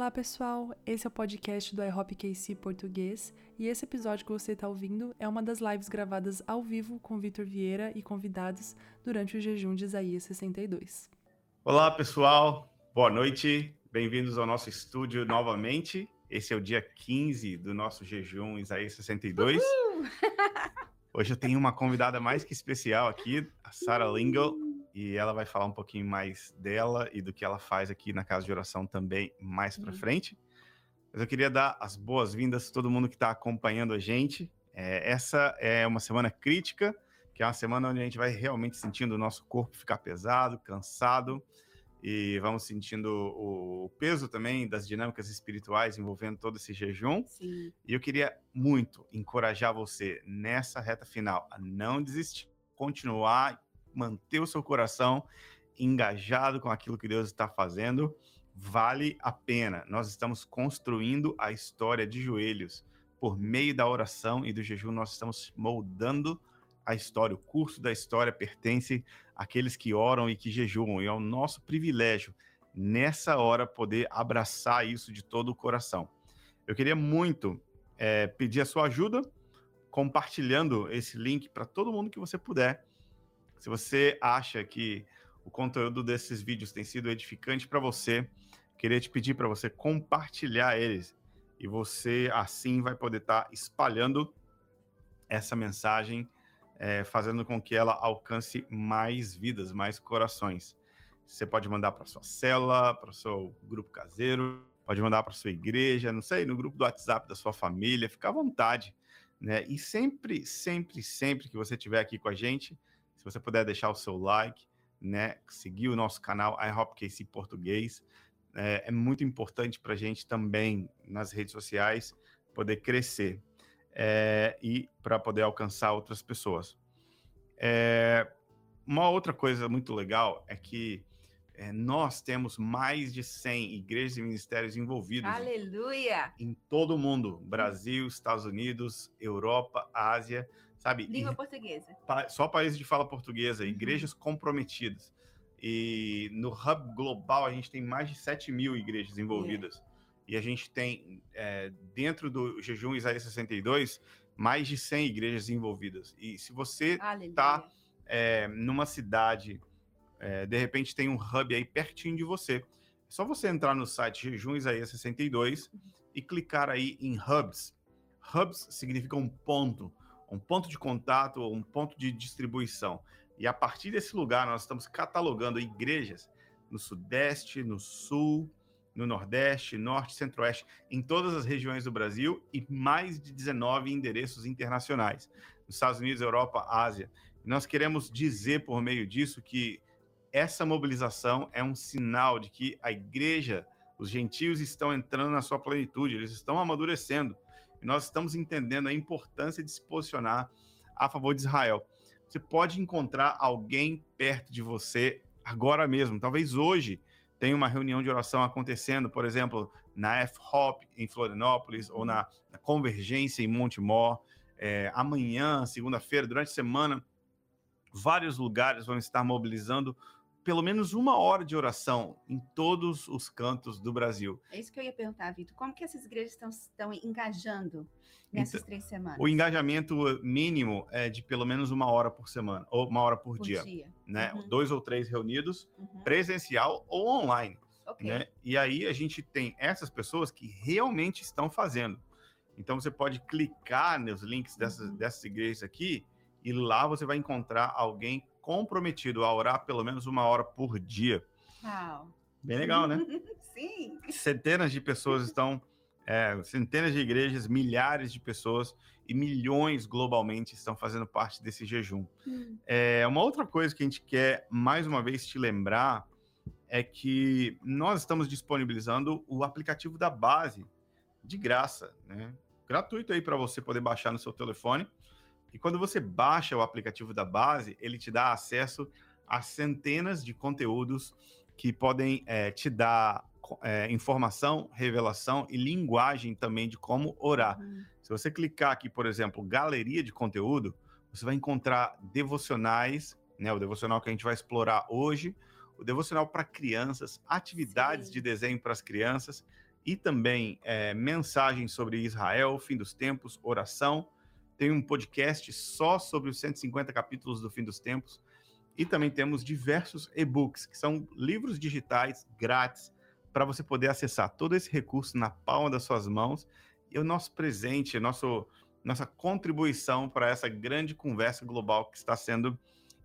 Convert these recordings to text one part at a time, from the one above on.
Olá pessoal, esse é o podcast do iHop KC Português e esse episódio que você está ouvindo é uma das lives gravadas ao vivo com Vitor Vieira e convidados durante o jejum de Isaías 62. Olá pessoal, boa noite, bem-vindos ao nosso estúdio novamente. Esse é o dia 15 do nosso jejum Isaías 62. Uhul! Hoje eu tenho uma convidada mais que especial aqui, a Sarah Lingle, e ela vai falar um pouquinho mais dela e do que ela faz aqui na casa de oração também mais para uhum. frente. Mas eu queria dar as boas-vindas a todo mundo que está acompanhando a gente. É, essa é uma semana crítica, que é uma semana onde a gente vai realmente sentindo o nosso corpo ficar pesado, cansado, e vamos sentindo o peso também das dinâmicas espirituais envolvendo todo esse jejum. Sim. E eu queria muito encorajar você nessa reta final a não desistir, continuar, manter o seu coração engajado com aquilo que Deus está fazendo. Vale a pena. Nós estamos construindo a história de joelhos. Por meio da oração e do jejum, nós estamos moldando a história, o curso da história pertence àqueles que oram e que jejuam, e é o nosso privilégio, nessa hora, poder abraçar isso de todo o coração. Eu queria muito é, pedir a sua ajuda, compartilhando esse link para todo mundo que você puder. Se você acha que o conteúdo desses vídeos tem sido edificante para você, queria te pedir para você compartilhar eles e você assim vai poder estar tá espalhando essa mensagem é, fazendo com que ela alcance mais vidas, mais corações. Você pode mandar para sua célula, para o seu grupo caseiro, pode mandar para sua igreja, não sei, no grupo do WhatsApp da sua família, fica à vontade. Né? E sempre, sempre, sempre que você estiver aqui com a gente, se você puder deixar o seu like, né, seguir o nosso canal iHopKC Português, é, é muito importante para a gente também nas redes sociais poder crescer é, e para poder alcançar outras pessoas. É, uma outra coisa muito legal é que é, nós temos mais de 100 igrejas e ministérios envolvidos. Aleluia! Em todo o mundo: Brasil, Estados Unidos, Europa, Ásia, sabe? Língua portuguesa. Só países de fala portuguesa, uhum. igrejas comprometidas. E no Hub Global a gente tem mais de 7 mil igrejas envolvidas. Yeah e a gente tem é, dentro do jejum Isaías 62 mais de 100 igrejas envolvidas. E se você está é, numa cidade, é, de repente tem um hub aí pertinho de você, é só você entrar no site Jejum Isaías 62 uhum. e clicar aí em Hubs. Hubs significa um ponto, um ponto de contato um ponto de distribuição. E a partir desse lugar nós estamos catalogando igrejas no Sudeste, no Sul, no Nordeste, Norte, Centro-Oeste, em todas as regiões do Brasil e mais de 19 endereços internacionais, nos Estados Unidos, Europa, Ásia. nós queremos dizer por meio disso que essa mobilização é um sinal de que a igreja, os gentios estão entrando na sua plenitude, eles estão amadurecendo. E nós estamos entendendo a importância de se posicionar a favor de Israel. Você pode encontrar alguém perto de você agora mesmo, talvez hoje, tem uma reunião de oração acontecendo, por exemplo, na F-Hop em Florianópolis ou na, na Convergência em Montemor. É, amanhã, segunda-feira, durante a semana, vários lugares vão estar mobilizando pelo menos uma hora de oração em todos os cantos do Brasil. É isso que eu ia perguntar, Vitor. Como que essas igrejas estão, estão engajando nessas então, três semanas? O engajamento mínimo é de pelo menos uma hora por semana, ou uma hora por, por dia, dia. Né? Uhum. Dois ou três reunidos, uhum. presencial ou online. Okay. Né? E aí a gente tem essas pessoas que realmente estão fazendo. Então você pode clicar nos links dessas, uhum. dessas igrejas aqui e lá você vai encontrar alguém comprometido a orar pelo menos uma hora por dia. Uau. Bem legal, né? Sim. Centenas de pessoas estão, é, centenas de igrejas, milhares de pessoas e milhões globalmente estão fazendo parte desse jejum. Hum. É, uma outra coisa que a gente quer mais uma vez te lembrar é que nós estamos disponibilizando o aplicativo da base de graça, né? Gratuito aí para você poder baixar no seu telefone. E quando você baixa o aplicativo da base, ele te dá acesso a centenas de conteúdos que podem é, te dar é, informação, revelação e linguagem também de como orar. Uhum. Se você clicar aqui, por exemplo, galeria de conteúdo, você vai encontrar devocionais, né, o devocional que a gente vai explorar hoje, o devocional para crianças, atividades Sim. de desenho para as crianças, e também é, mensagens sobre Israel, fim dos tempos, oração. Tem um podcast só sobre os 150 capítulos do fim dos tempos. E também temos diversos e-books, que são livros digitais grátis para você poder acessar todo esse recurso na palma das suas mãos. E o nosso presente, nosso, nossa contribuição para essa grande conversa global que está sendo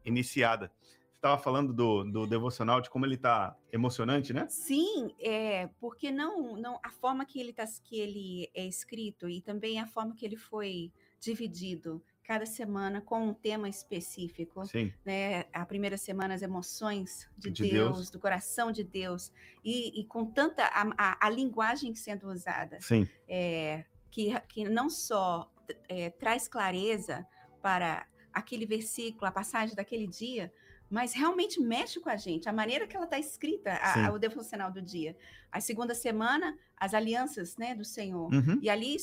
iniciada. Você estava falando do, do devocional, de como ele está emocionante, né? Sim, é, porque não, não a forma que ele, tá, que ele é escrito e também a forma que ele foi dividido cada semana com um tema específico. Sim. Né? A primeira semana, as emoções de, De Deus, Deus. do coração de Deus, e, e com tanta a, a, a linguagem sendo usada, Sim. é, que, que não só é, traz clareza para aquele versículo, a passagem daquele dia, mas realmente mexe com a gente, a maneira que ela está escrita, a- a- o devocional do dia. A segunda semana, as alianças né, do Senhor. Uhum. E ali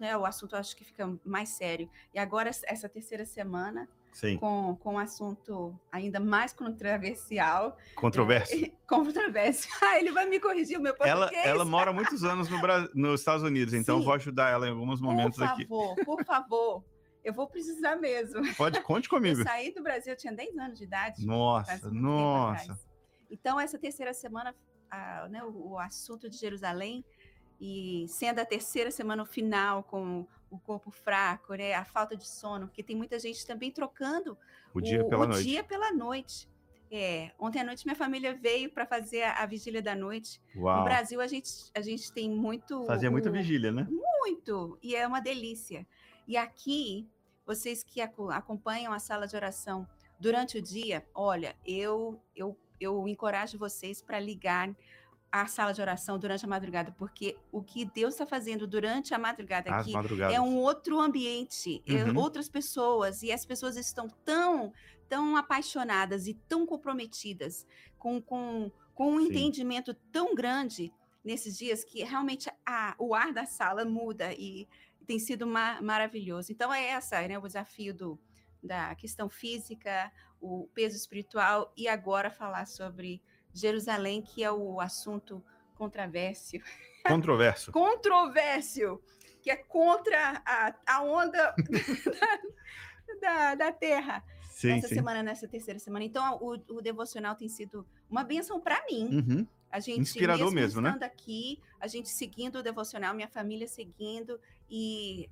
né, o assunto eu acho que fica mais sério. E agora, essa terceira semana, Sim. com, com um assunto ainda mais controversial. Controverso. Controverso. Ah, ele vai me corrigir o meu Ela, português. ela mora muitos anos no Bra... nos Estados Unidos, então eu Sim. vou ajudar ela em alguns momentos por aqui. favor, por favor. Eu vou precisar mesmo. Pode, conte Eu comigo. saí do Brasil, eu tinha 10 anos de idade. Nossa, nossa. Então, essa terceira semana, a- né, o, o assunto de Jerusalém, e sendo a terceira semana final com o corpo fraco, né, a falta de sono, porque tem muita gente também trocando O dia pela o noite. dia pela noite. É, ontem à noite minha família veio para fazer a, a vigília da noite. No Uau. Brasil a gente, a gente tem muito Fazia muita o- vigília, né? muito e é uma delícia. E aqui, vocês que aco- acompanham a sala de oração durante o dia, olha, eu eu, eu encorajo vocês para ligar a sala de oração durante a madrugada, porque o que Deus está fazendo durante a madrugada Às aqui madrugadas. é um outro ambiente, é Uhum. outras pessoas, e as pessoas estão tão, tão apaixonadas e tão comprometidas com, com, com um Sim. entendimento tão grande nesses dias que realmente a, o ar da sala muda e tem sido ma- maravilhoso. Então é essa, né, o desafio do, da questão física, o peso espiritual e agora falar sobre Jerusalém, que é o assunto controvérsio Controverso. controvérsio, que é contra a, a onda da, da Terra. Sim, Essa sim. semana, nessa terceira semana. Então, o, o devocional tem sido uma bênção para mim. Uhum. A gente, Inspirador mesmo, né? estando aqui, a gente seguindo o devocional, minha família seguindo, e,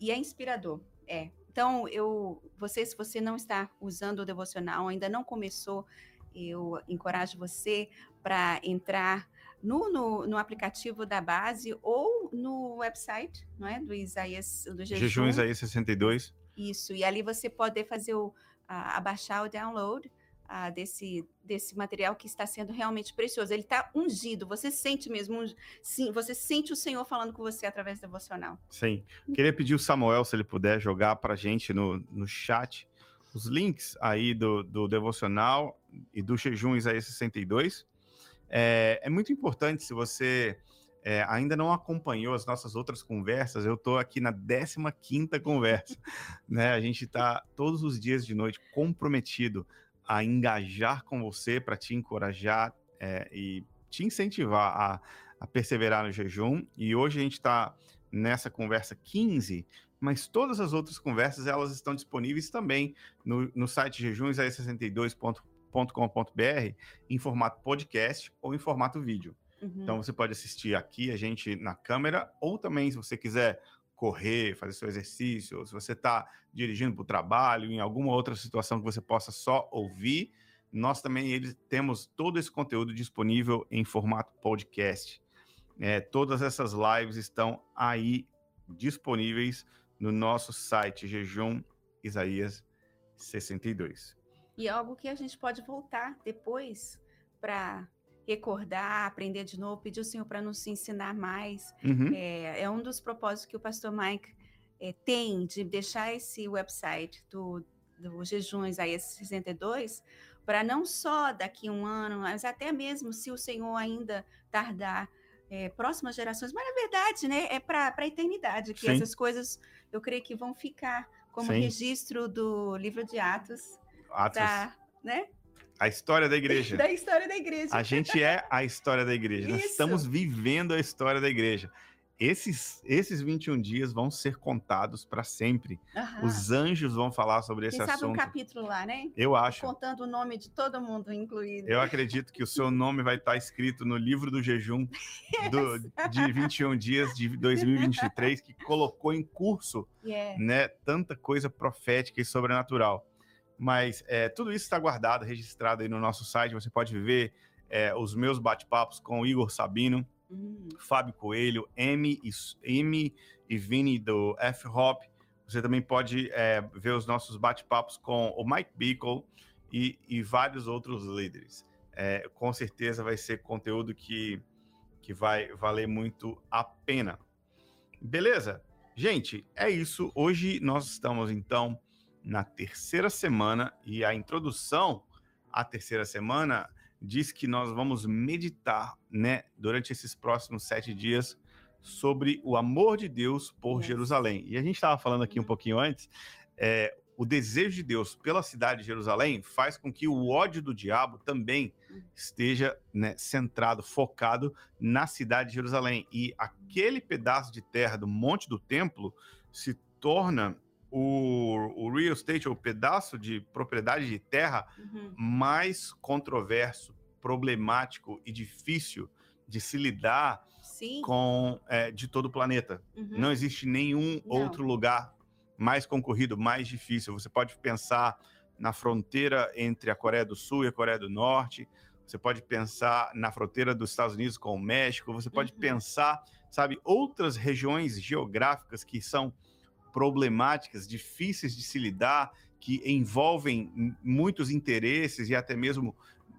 e é inspirador. É. Então, eu, você, se você não está usando o devocional, ainda não começou, eu encorajo você para entrar no, no, no aplicativo da base ou no website, não é? Do Isaías, do Jejum. Jejuns aí 62. Isso, e ali você pode fazer o, a, abaixar o download ah, desse, desse material que está sendo realmente precioso. Ele está ungido, você sente mesmo, sim, você sente o Senhor falando com você através do devocional. Sim. Queria pedir o Samuel, se ele puder, jogar pra gente no, no chat os links aí do, do devocional e do jejum Isaías 62. É, é muito importante, se você é, ainda não acompanhou as nossas outras conversas, eu estou aqui na 15ª conversa. né? A gente está todos os dias de noite comprometido a engajar com você para te encorajar é, e te incentivar a, a perseverar no jejum. E hoje a gente está nessa conversa 15, mas todas as outras conversas elas estão disponíveis também no, no site jejuns62.com.br em formato podcast ou em formato vídeo. Uhum. Então você pode assistir aqui a gente na câmera, ou também, se você quiser correr, fazer seu exercício, ou se você está dirigindo para o trabalho, em alguma outra situação que você possa só ouvir, nós também eles, temos todo esse conteúdo disponível em formato podcast. É, todas essas lives estão aí disponíveis no nosso site Jejum Isaías 62. E é algo que a gente pode voltar depois para recordar, aprender de novo, pedir ao Senhor para nos ensinar mais. Uhum. É, é um dos propósitos que o pastor Mike é, tem de deixar esse website do, do Jejuns aí, esse 62, para não só daqui a um ano, mas até mesmo se o Senhor ainda tardar, é, próximas gerações, mas na verdade, né, é para a eternidade, que Sim. essas coisas eu creio que vão ficar como Sim. registro do livro de Atos, Atos, né? A história da igreja. Da história da igreja. A gente é a história da igreja. Nós estamos vivendo a história da igreja. Esses, esses 21 dias vão ser contados para sempre. Aham. Os anjos vão falar sobre esse Quem sabe um assunto. capítulo lá, né? Eu acho. Contando o nome de todo mundo incluído. Eu acredito que o seu nome vai estar escrito no livro do jejum do- de 21 dias de 2023, que colocou em curso Yeah. né, tanta coisa profética e sobrenatural. Mas é, tudo isso está guardado, registrado aí no nosso site. Você pode ver é, os meus bate-papos com o Igor Sabino, Hum, Fábio Coelho, M e, M e Vini do F-Hop. Você também pode é, ver os nossos bate-papos com o Mike Bickle e, e vários outros líderes. É, com certeza vai ser conteúdo que, que vai valer muito a pena. Beleza? Gente, é isso. Hoje nós estamos então na terceira semana e a introdução à terceira semana diz que nós vamos meditar, né, durante esses próximos sete dias sobre o amor de Deus por Yes. Jerusalém. E a gente estava falando aqui um Uhum. pouquinho antes, é, o desejo de Deus pela cidade de Jerusalém faz com que o ódio do diabo também Uhum. esteja né, centrado, focado na cidade de Jerusalém. E aquele pedaço de terra do Monte do Templo se torna o, o real estate, ou pedaço de propriedade de terra uhum. mais controverso, problemático e difícil de se lidar Sim. com é, de todo o planeta. uhum. Não existe nenhum Não. outro lugar mais concorrido, mais difícil. Você pode pensar na fronteira entre a Coreia do Sul e a Coreia do Norte. Você pode pensar na fronteira dos Estados Unidos com o México. Você pode Uhum. pensar, sabe, outras regiões geográficas que são problemáticas, difíceis de se lidar, que envolvem muitos interesses e até mesmo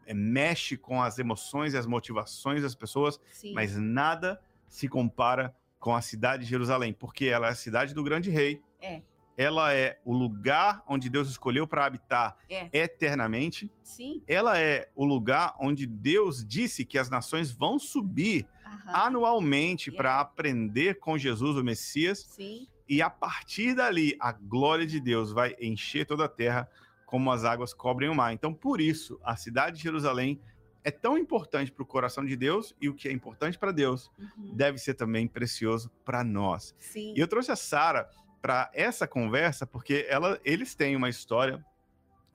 eh, mexe com as emoções e as motivações das pessoas Sim. mas nada se compara com a cidade de Jerusalém, porque ela é a cidade do grande rei. É. Ela é o lugar onde Deus escolheu para habitar É. eternamente. Sim. Ela é o lugar onde Deus disse que as nações vão subir Aham. anualmente Yeah. para aprender com Jesus, o Messias, Sim. E a partir dali a glória de Deus vai encher toda a terra como as águas cobrem o mar. Então, por isso, a cidade de Jerusalém é tão importante para o coração de Deus e o que é importante para Deus Uhum. deve ser também precioso para nós. Sim. E eu trouxe a Sara para essa conversa porque ela, eles têm uma história.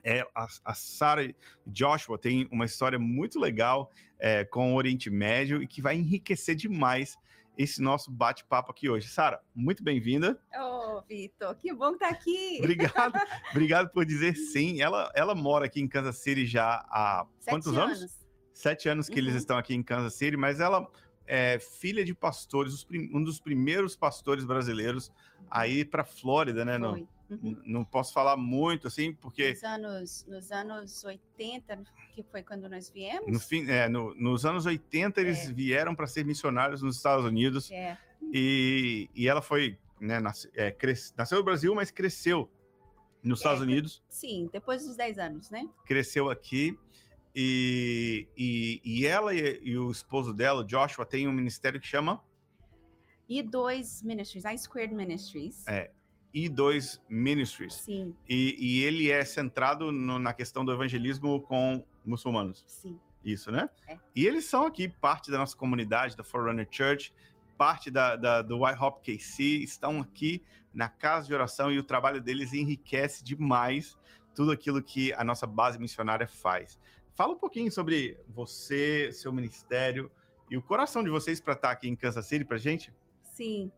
É, a, a Sara e Joshua têm uma história muito legal é, com o Oriente Médio e que vai enriquecer demais esse nosso bate-papo aqui hoje. Sara, muito bem-vinda. Ô, Vitor, que bom que tá aqui. Obrigado, obrigado por dizer sim. Ela, ela mora aqui em Kansas City já há Sete quantos anos? Sete anos que eles Uhum. estão aqui em Kansas City, mas ela é filha de pastores, um dos primeiros pastores brasileiros a ir para Flórida, né? Foi. Uhum. não posso falar muito assim, porque Nos anos, nos anos 80, que foi quando nós viemos. no fim, é, no- nos anos 80 eles É. vieram para ser missionários nos Estados Unidos É. e, e ela foi, né, nasce- é, nasceu no Brasil, mas cresceu nos Estados É. Unidos, Sim, depois dos 10 anos, né? cresceu aqui. E, e, e ela e, e o esposo dela, Joshua, tem um ministério que chama E dois ministries, I Squared Ministries. É. I2 Ministries. Sim, E, e ele é centrado no- na questão do evangelismo com muçulmanos. sim. Isso, né? É. E eles são aqui parte da nossa comunidade, da Forerunner Church, parte da, da- do Hop KC, estão aqui na casa de oração e o trabalho deles enriquece demais tudo aquilo que a nossa base missionária faz. Fala um pouquinho sobre você, seu ministério e o coração de vocês para estar aqui em Kansas City para gente. Sim.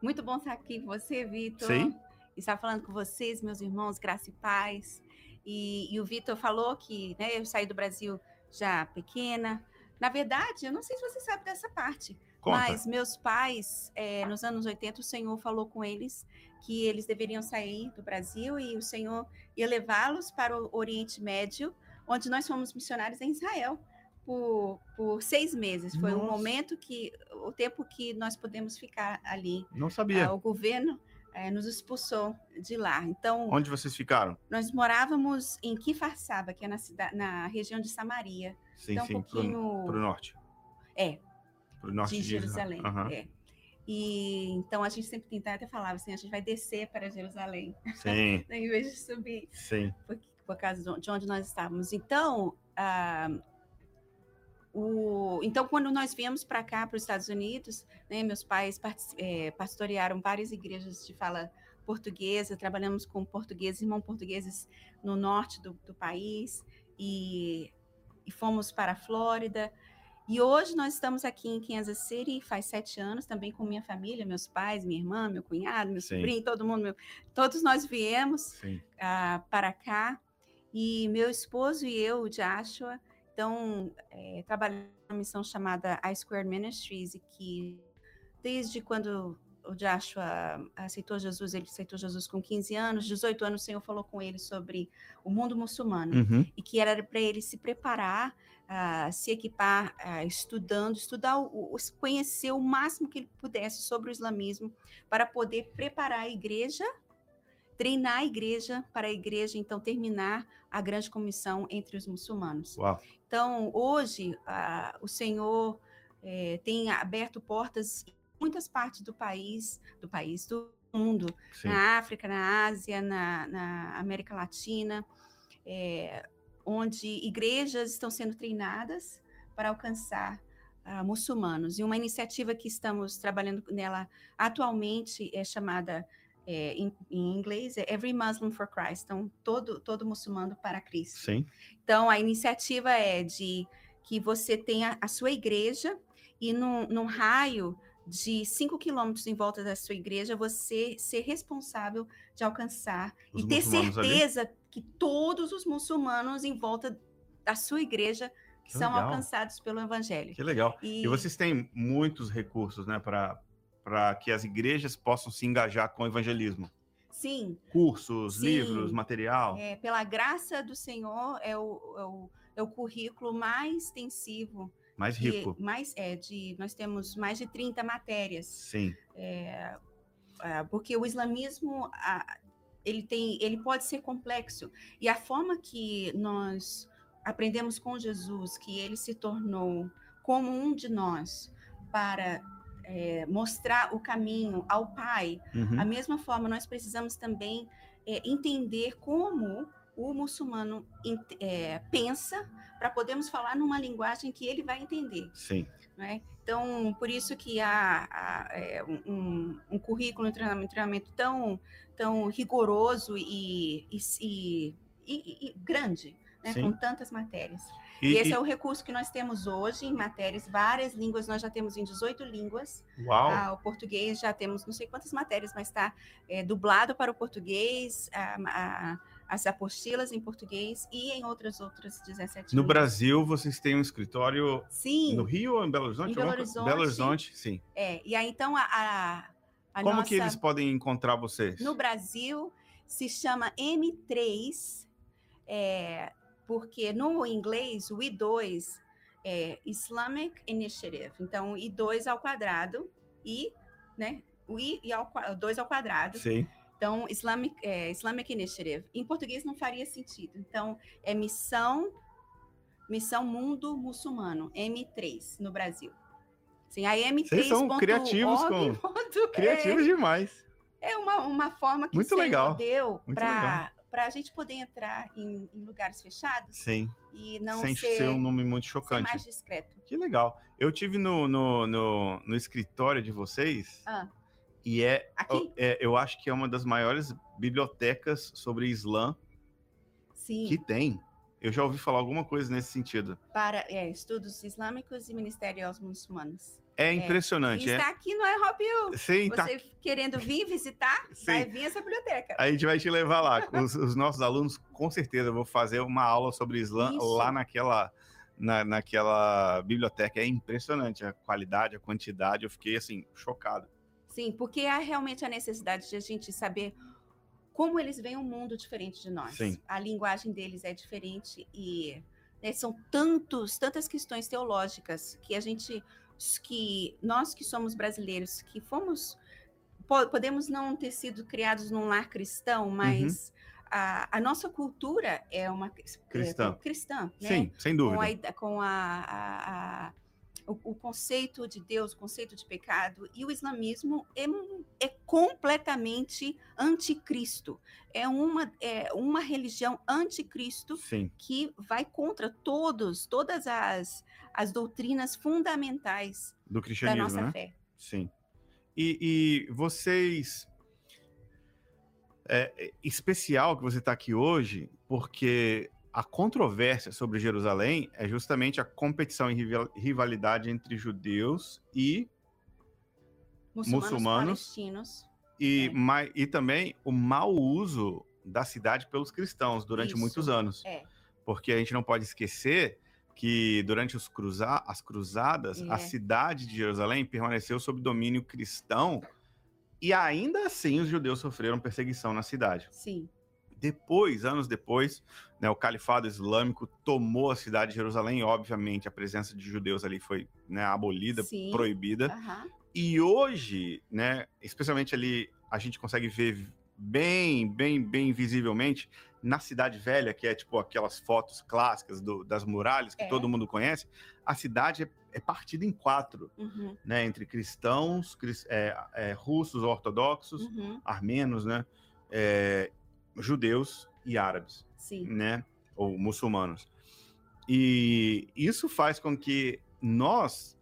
Muito bom estar aqui com você, Vitor. Sim. Estar falando com vocês, meus irmãos, graça e paz. E, e o Vitor falou que né, eu saí do Brasil já pequena. Na verdade, eu não sei se você sabe dessa parte, Conta. mas meus pais, eh, nos anos 80, o Senhor falou com eles que eles deveriam sair do Brasil e o Senhor ia levá-los para o Oriente Médio, onde nós fomos missionários em Israel por, por seis meses. Foi o Nossa. momento que, o tempo que nós podemos ficar ali. Não sabia. Ah, o governo eh, nos expulsou de lá. Então, Onde vocês ficaram? nós morávamos em Kifarsaba, que é na, cidade, na região de Samaria. Sim, então, sim, um pouquinho pro norte. É. Pro norte de Jerusalém. Aham. é. E então a gente sempre tentava até falava assim, a gente vai descer para Jerusalém, Sim, em vez de subir, sim. porque, por causa de onde nós estávamos. Então, ah, o, então quando nós viemos para cá, para os Estados Unidos, né, meus pais é, pastorearam várias igrejas de fala portuguesa, trabalhamos com portugueses, irmãos portugueses no norte do, do país, e, e fomos para a Flórida. E hoje nós estamos aqui em Kansas City, faz sete anos, também com minha família, meus pais, minha irmã, meu cunhado, meu Sim. sobrinho, todo mundo, meu, todos nós viemos uh, para cá. E meu esposo e eu, o Joshua, então, é, trabalhamos uma missão chamada I Square Ministries, e que desde quando o Joshua aceitou Jesus, ele aceitou Jesus com 15 anos, 18 anos o Senhor falou com ele sobre o mundo muçulmano uhum. e que era para ele se preparar, uh, se equipar, uh, estudando, estudar, o, o, conhecer o máximo que ele pudesse sobre o islamismo para poder preparar a igreja, treinar a igreja para a igreja então terminar a grande comissão entre os muçulmanos. Uau. Então hoje uh, o Senhor eh, tem aberto portas muitas partes do país, do país, do mundo, Sim. na África, na Ásia, na, na América Latina, é, onde igrejas estão sendo treinadas para alcançar uh, muçulmanos. E uma iniciativa que estamos trabalhando nela atualmente é chamada é, em, em, inglês é Every Muslim for Christ, então todo todo muçulmano para Cristo. Sim. Então a iniciativa é de que você tenha a sua igreja e num, num raio de 5 quilômetros em volta da sua igreja, você ser responsável de alcançar os e ter certeza ali? que todos os muçulmanos em volta da sua igreja que são legal. alcançados pelo evangelho. Que legal. E, e vocês têm muitos recursos, né, para que as igrejas possam se engajar com o evangelismo. Sim. Cursos, Sim. livros, material. É, pela graça do Senhor, é o, é o, é o currículo mais extensivo mais rico. mais, é, de, nós temos mais de 30 matérias. Sim. É, é, porque o islamismo, a, ele, tem, ele pode ser complexo. E a forma que nós aprendemos com Jesus, que ele se tornou como um de nós, para é, mostrar o caminho ao Pai, uhum. a mesma forma nós precisamos também é, entender como o muçulmano é, pensa para podermos falar numa linguagem que ele vai entender. Sim. Né? Então, por isso que há, há é, um, um, currículo, um treinamento, um treinamento tão, tão rigoroso e, e, e, e grande, né? com tantas matérias. E, esse é o recurso que nós temos hoje em matérias, várias línguas, nós já temos em 18 línguas. Uau! Ah, o português já temos não sei quantas matérias, mas está é, dublado para o português, a, a as apostilas em português e em outras outras 17 No Brasil, vocês têm um escritório sim, no Rio ou em Belo Horizonte? Em Belo Horizonte. Belo Horizonte, sim. É, e aí então a, a, a Como nossa... que eles podem encontrar vocês? No Brasil se chama M3, é, porque no inglês o I2 é Islamic Initiative. Então, I2 ao quadrado e, né, o I e ao, 2 ao quadrado. Sim. Então, Islamic, é, Islamic Initiative. Em português não faria sentido. Então, é Missão Missão Mundo Muçulmano, M3, no Brasil. Sim, a M3. Vocês são criativos, com... criativos é, demais. É uma, uma forma que Muito o legal. deu para a gente poder entrar em, em, lugares fechados. Sim. E não Sem ser, ser um nome muito chocante. mais discreto. Que legal. Eu tive no, no, no, no escritório de vocês. Ah e é, é, eu acho que é uma das maiores bibliotecas sobre Islã Sim. que tem. Eu já ouvi falar alguma coisa nesse sentido. Para é, estudos islâmicos e ministérios muçulmanos. É impressionante. É. está aqui no IHOP Sim, tá Você tá... querendo vir visitar, Sim. vai vir essa biblioteca. A gente vai te levar lá. Os, os nossos alunos, com certeza, vão fazer uma aula sobre Islã Isso. lá naquela, na, naquela biblioteca. É impressionante a qualidade, a quantidade. Eu fiquei, assim, chocado. Sim, porque há realmente a necessidade de a gente saber como eles veem um mundo diferente de nós. Sim. A linguagem deles é diferente e né, são tantos, tantas questões teológicas que a gente, que nós que somos brasileiros, que fomos, podemos não ter sido criados num lar cristão, uhum. mas uhum. a, a, nossa cultura é uma cristã, é, cristã né? Sim, sem dúvida. Com a, com a, a o, o, conceito de Deus, o conceito de pecado, e o islamismo é, é completamente anticristo. É uma, é uma religião anticristo Sim. que vai contra todos, todas as, as doutrinas fundamentais do cristianismo, da nossa né? fé. Sim. E, e vocês. É, é especial que você está aqui hoje, porque a controvérsia sobre Jerusalém é justamente a competição e rivalidade entre judeus e muçulmanos, muçulmanos palestinos. E, é. e também o mau uso da cidade pelos cristãos durante Isso. muitos anos. É. Porque a gente não pode esquecer que durante os cruza as cruzadas, É. a cidade de Jerusalém permaneceu sob domínio cristão e ainda assim os judeus sofreram perseguição na cidade. Sim. Depois, anos depois, né, o califado islâmico tomou a cidade de Jerusalém. Obviamente, a presença de judeus ali foi né, abolida, Sim. proibida. Aham. E hoje, né, especialmente ali, a gente consegue ver bem, bem, bem visivelmente na Cidade Velha, que é tipo aquelas fotos clássicas do- das muralhas que É. todo mundo conhece, a cidade é, é partida em quatro, Uhum. né, entre cristãos, cris- é, é, russos ortodoxos, Uhum. armenos, né, é, judeus e árabes Sim. né, ou muçulmanos. E isso faz com que nós,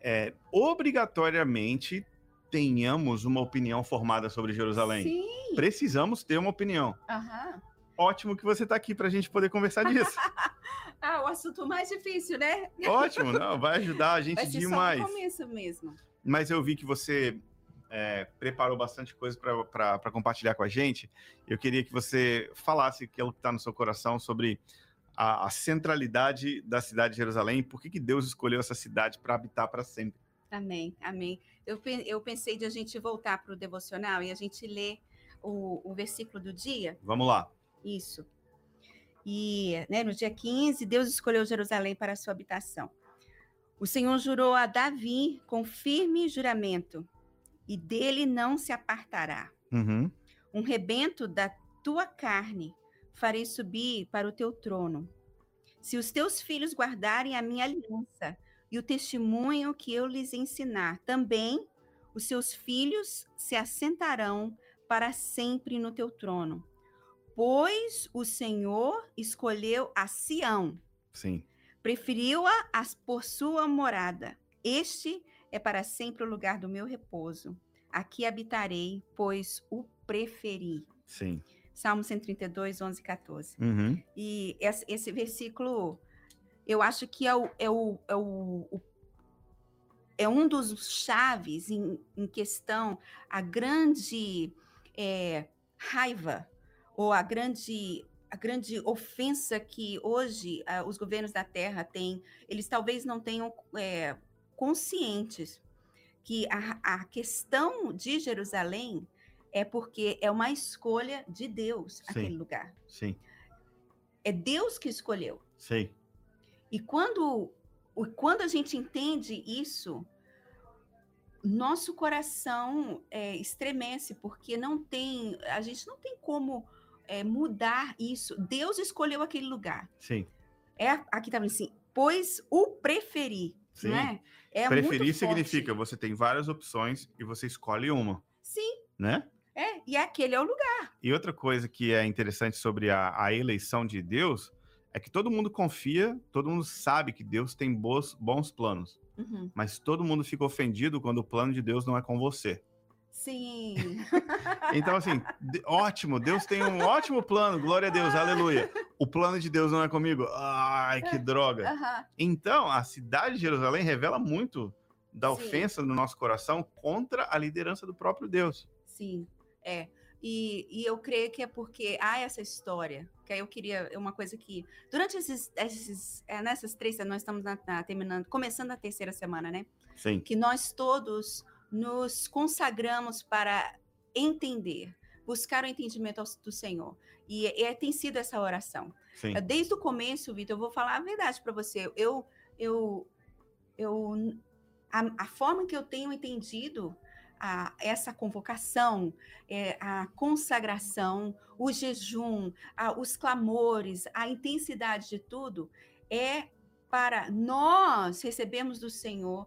é, obrigatoriamente, tenhamos uma opinião formada sobre Jerusalém. Sim. Precisamos ter uma opinião. Aham. Ótimo que você está aqui para a gente poder conversar disso. Ah, o assunto mais difícil, né? Ótimo, não, vai ajudar a gente Vai ser demais. só no começo mesmo. Mas eu vi que você é, preparou bastante coisa para compartilhar com a gente. Eu queria que você falasse aquilo que está no seu coração sobre a, a centralidade da cidade de Jerusalém. Por que, que Deus escolheu essa cidade para habitar para sempre? Amém, amém. Eu, eu pensei de a gente voltar para o devocional e a gente ler o, o versículo do dia. Vamos lá. Isso. E né, no dia 15, Deus escolheu Jerusalém para a sua habitação. O Senhor jurou a Davi com firme juramento, e dele não se apartará. Uhum. Um rebento da tua carne farei subir para o teu trono. Se os teus filhos guardarem a minha aliança e o testemunho que eu lhes ensinar, também os seus filhos se assentarão para sempre no teu trono. Pois o Senhor escolheu a Sião, Sim. preferiu-a por sua morada. Este é para sempre o lugar do meu repouso. Aqui habitarei, pois o preferi. Sim. Salmo 132, 11 e 14. Uhum. E esse, esse versículo, eu acho que é, o, é, o, é, o, é um dos chaves em, em questão, a grande é, raiva ou a grande, a grande ofensa que hoje ah, os governos da Terra têm. Eles talvez não tenham é, conscientes que a, a questão de Jerusalém é porque é uma escolha de Deus Sim. aquele lugar. Sim. É Deus que escolheu. Sei. E quando, o- quando a gente entende isso, nosso coração é, estremece, porque não tem, a gente não tem como é, mudar isso. Deus escolheu aquele lugar. Sim. É aqui tá assim, pois o preferi, Sim. não é? Preferir significa você tem várias opções e você escolhe uma, Sim, né? é, e aquele é o lugar. E outra coisa que é interessante sobre a, a eleição de Deus é que todo mundo confia, todo mundo sabe que Deus tem bons, bons planos, Uhum. mas todo mundo fica ofendido quando o plano de Deus não é com você. Sim. Então, assim, ótimo, Deus tem um ótimo plano, glória a Deus, aleluia. O plano de Deus não é comigo. Ai, que droga. Aham. Então, a cidade de Jerusalém revela muito da Sim. ofensa no nosso coração contra a liderança do próprio Deus. Sim, é. E, e eu creio que é porque há essa história, que aí eu queria, é uma coisa que, durante esses, esses é, nessas três, nós estamos na- na- terminando, começando a terceira semana, né? Sim, Que nós todos nos consagramos para entender, buscar o entendimento do Senhor. E, é- tem sido essa oração. sim. Desde o começo, Vitor, eu vou falar a verdade para você. Eu, eu, eu, a, a forma que eu tenho entendido a, essa convocação, é, a consagração, o jejum, a- os clamores, a intensidade de tudo, é para nós recebemos do Senhor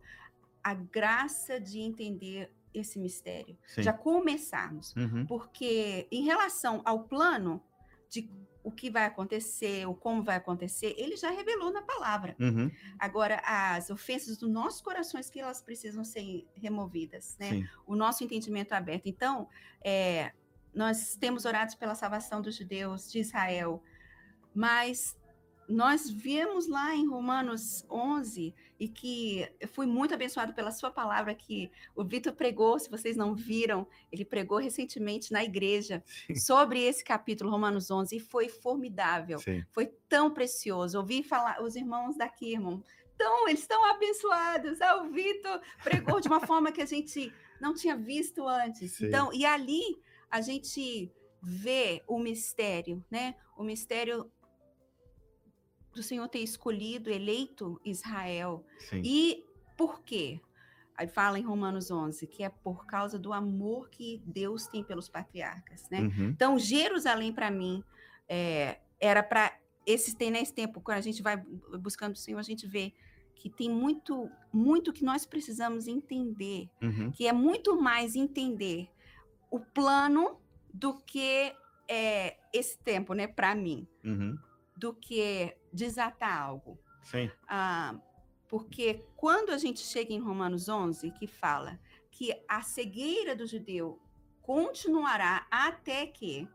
a graça de entender esse mistério, Sim. já começarmos, Uhum. porque em relação ao plano de o que vai acontecer, o como vai acontecer, ele já revelou na palavra. Uhum. Agora, as ofensas dos nossos corações que elas precisam ser removidas, né? Sim. O nosso entendimento aberto. Então, é, nós temos orado pela salvação dos judeus de Israel, mas nós vimos lá em Romanos 11 e que eu fui muito abençoado pela sua palavra que o Vitor pregou, se vocês não viram, ele pregou recentemente na igreja Sim. sobre esse capítulo, Romanos 11, e foi formidável. Sim. Foi tão precioso. Ouvi falar, os irmãos daqui, irmão, então, eles estão abençoados. Ah, o Vitor pregou de uma forma que a gente não tinha visto antes. Sim. Então, e ali a gente vê o mistério, né? O mistério do Senhor ter escolhido, eleito Israel. Sim. E por quê? Aí fala em Romanos 11 que é por causa do amor que Deus tem pelos patriarcas, né? Uhum. Então, Jerusalém, para mim, é, era para esse tem nesse tempo, quando a gente vai bu- buscando o Senhor, a gente vê que tem muito, muito que nós precisamos entender, Uhum. que é muito mais entender o plano do que é, esse tempo, né, para mim, Uhum. Do que desatar algo. Sim. Ah, porque quando a gente chega em Romanos 11, que fala que a cegueira do judeu continuará até que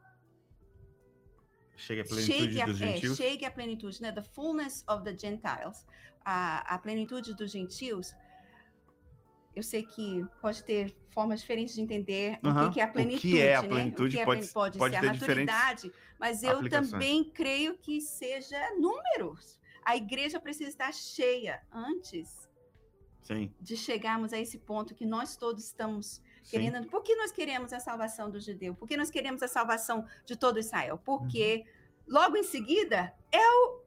Chega a plenitude chegue a, dos é, gentios. chegue a plenitude, né? The fullness of the Gentiles, a, a plenitude dos gentios. Eu sei que pode ter formas diferentes de entender o que, que é a O que plenitude. é a né? plenitude o que é a pode- pode, pode ser a diferentes maturidade, mas eu aplicações. também creio que seja números. A igreja precisa estar cheia antes Sim. de chegarmos a esse ponto que nós todos estamos Sim. querendo. Por que nós queremos a salvação do judeu? Por que nós queremos a salvação de todo Israel? Porque Uhum. logo em seguida é o,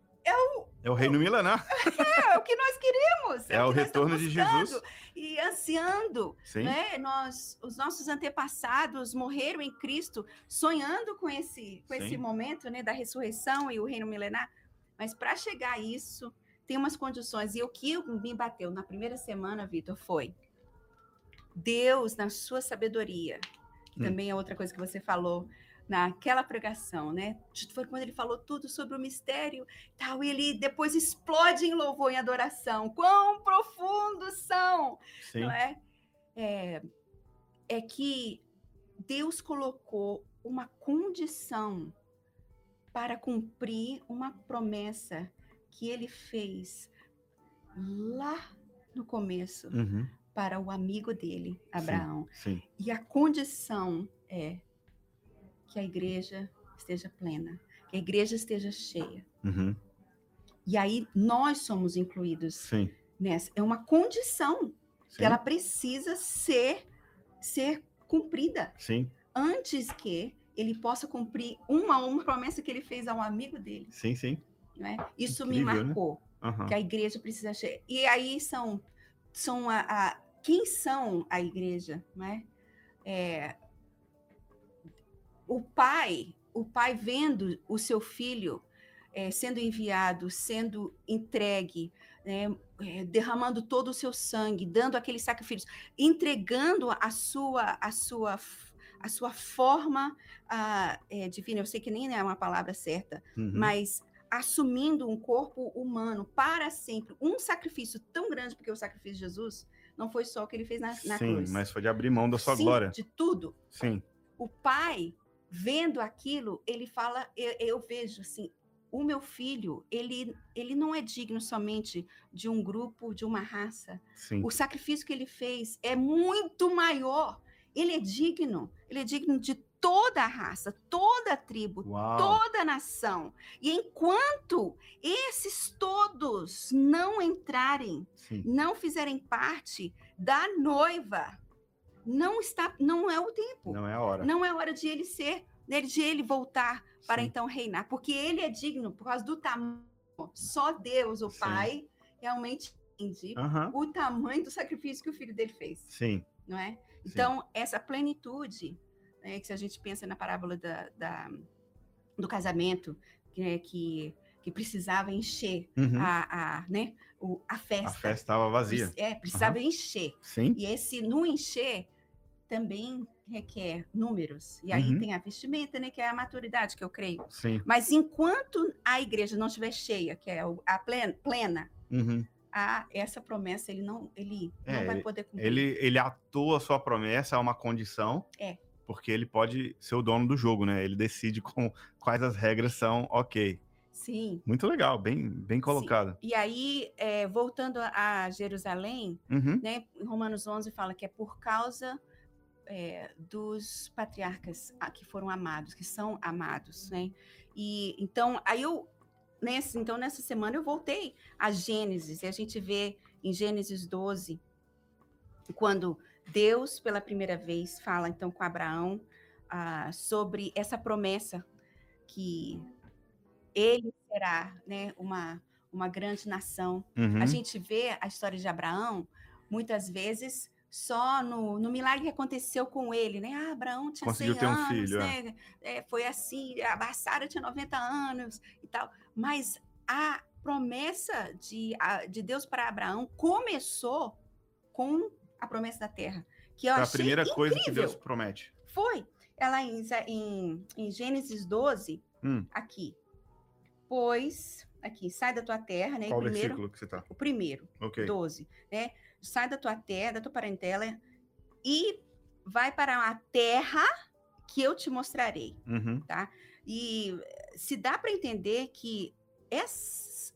É o reino milenar. é o que nós queremos. É o que nós retorno de Jesus. E ansiando, Sim. né? Nós, os nossos antepassados morreram em Cristo, sonhando com esse, com esse momento, né, da ressurreição e o reino milenar. Mas para chegar a isso, tem umas condições. E o que me bateu na primeira semana, Vitor, foi Deus, na sua sabedoria, que Hum. também é outra coisa que você falou naquela pregação, né? Foi quando ele falou tudo sobre o mistério, tal, e ele depois explode em louvor e adoração. Quão profundos são, Sim. não é? é? É que Deus colocou uma condição para cumprir uma promessa que ele fez lá no começo Uhum. para o amigo dele, Abraão. Sim. E a condição é que a igreja esteja plena, que a igreja esteja cheia. Uhum. E aí nós somos incluídos Sim. nessa. É uma condição Sim. que ela precisa ser ser cumprida Sim. antes que ele possa cumprir uma, uma promessa que ele fez ao amigo dele. Sim, sim. Né? Isso me Incrível, né? marcou. Aham. que a igreja precisa chegar. E aí são, são a, a- quem são a igreja, né? É, o pai, o pai vendo o seu filho é, sendo enviado, sendo entregue, né, é, derramando todo o seu sangue, dando aquele sacrifício, entregando a sua a sua a sua forma ah, é, divina. Eu sei que nem é uma palavra certa, Uhum. mas assumindo um corpo humano para sempre, um sacrifício tão grande, porque o sacrifício de Jesus não foi só o que ele fez na, na Sim, cruz. mas foi de abrir mão da sua Sim, glória. De tudo. Sim. O pai, vendo aquilo, ele fala, eu, eu vejo assim, o meu filho, ele, ele não é digno somente de um grupo, de uma raça. Sim. O sacrifício que ele fez é muito maior. Ele é digno. Ele é digno de toda a raça, toda a tribo, Uau. toda a nação. E enquanto esses todos não entrarem, Sim. não fizerem parte da noiva, não está, não é o tempo. Não é a hora. Não é hora de ele ser, né, de ele voltar para Sim. então reinar, porque ele é digno por causa do tamanho. Só Deus, o Sim. Pai, realmente entende Aham. o tamanho do sacrifício que o filho dele fez, Sim. não é? Então, essa plenitude, né, que se a gente pensa na parábola da, da- do casamento, que, né, que que precisava encher Uhum. a, a, né, o- a festa. A festa estava vazia. É, precisava encher. Sim. E esse no encher também requer números. E aí Uhum. tem a vestimenta, né, que é a maturidade, que eu creio. Sim. Mas enquanto a igreja não estiver cheia, que é a plena, plena Uhum. a essa promessa ele não ele É, não vai poder cumprir. Ele, ele atua a sua promessa a uma condição. É. Porque ele pode ser o dono do jogo, né? Ele decide com quais as regras são ok. Sim. Muito legal, bem, bem colocado. E aí, é, voltando a Jerusalém, Uhum. né, Romanos 11 fala que é por causa é, dos patriarcas ah, que foram amados, que são amados, né? E então, aí eu nesse, então nessa semana eu voltei a Gênesis, e a gente vê em Gênesis 12 quando Deus pela primeira vez fala então com Abraão ah, sobre essa promessa que ele será, né, uma uma grande nação Uhum. a gente vê a história de Abraão muitas vezes só no, no milagre que aconteceu com ele, né? Ah, Abraão tinha Conseguiu 100 ter um anos, filho, é. né? É, foi assim, a Sara tinha 90 anos e tal. Mas a promessa de, a- de Deus para Abraão começou com a promessa da terra, que eu Foi a primeira coisa que incrível. Deus promete. Foi. Ela em, Isa- em, em Gênesis 12, Hum. aqui. Pois, aqui, sai da tua terra, né? Qual primeiro, versículo que você tá? o primeiro. Ok. 12, né? Sai da tua terra, da tua parentela e vai para a terra que eu te mostrarei, Uhum. tá? E se dá para entender que essa,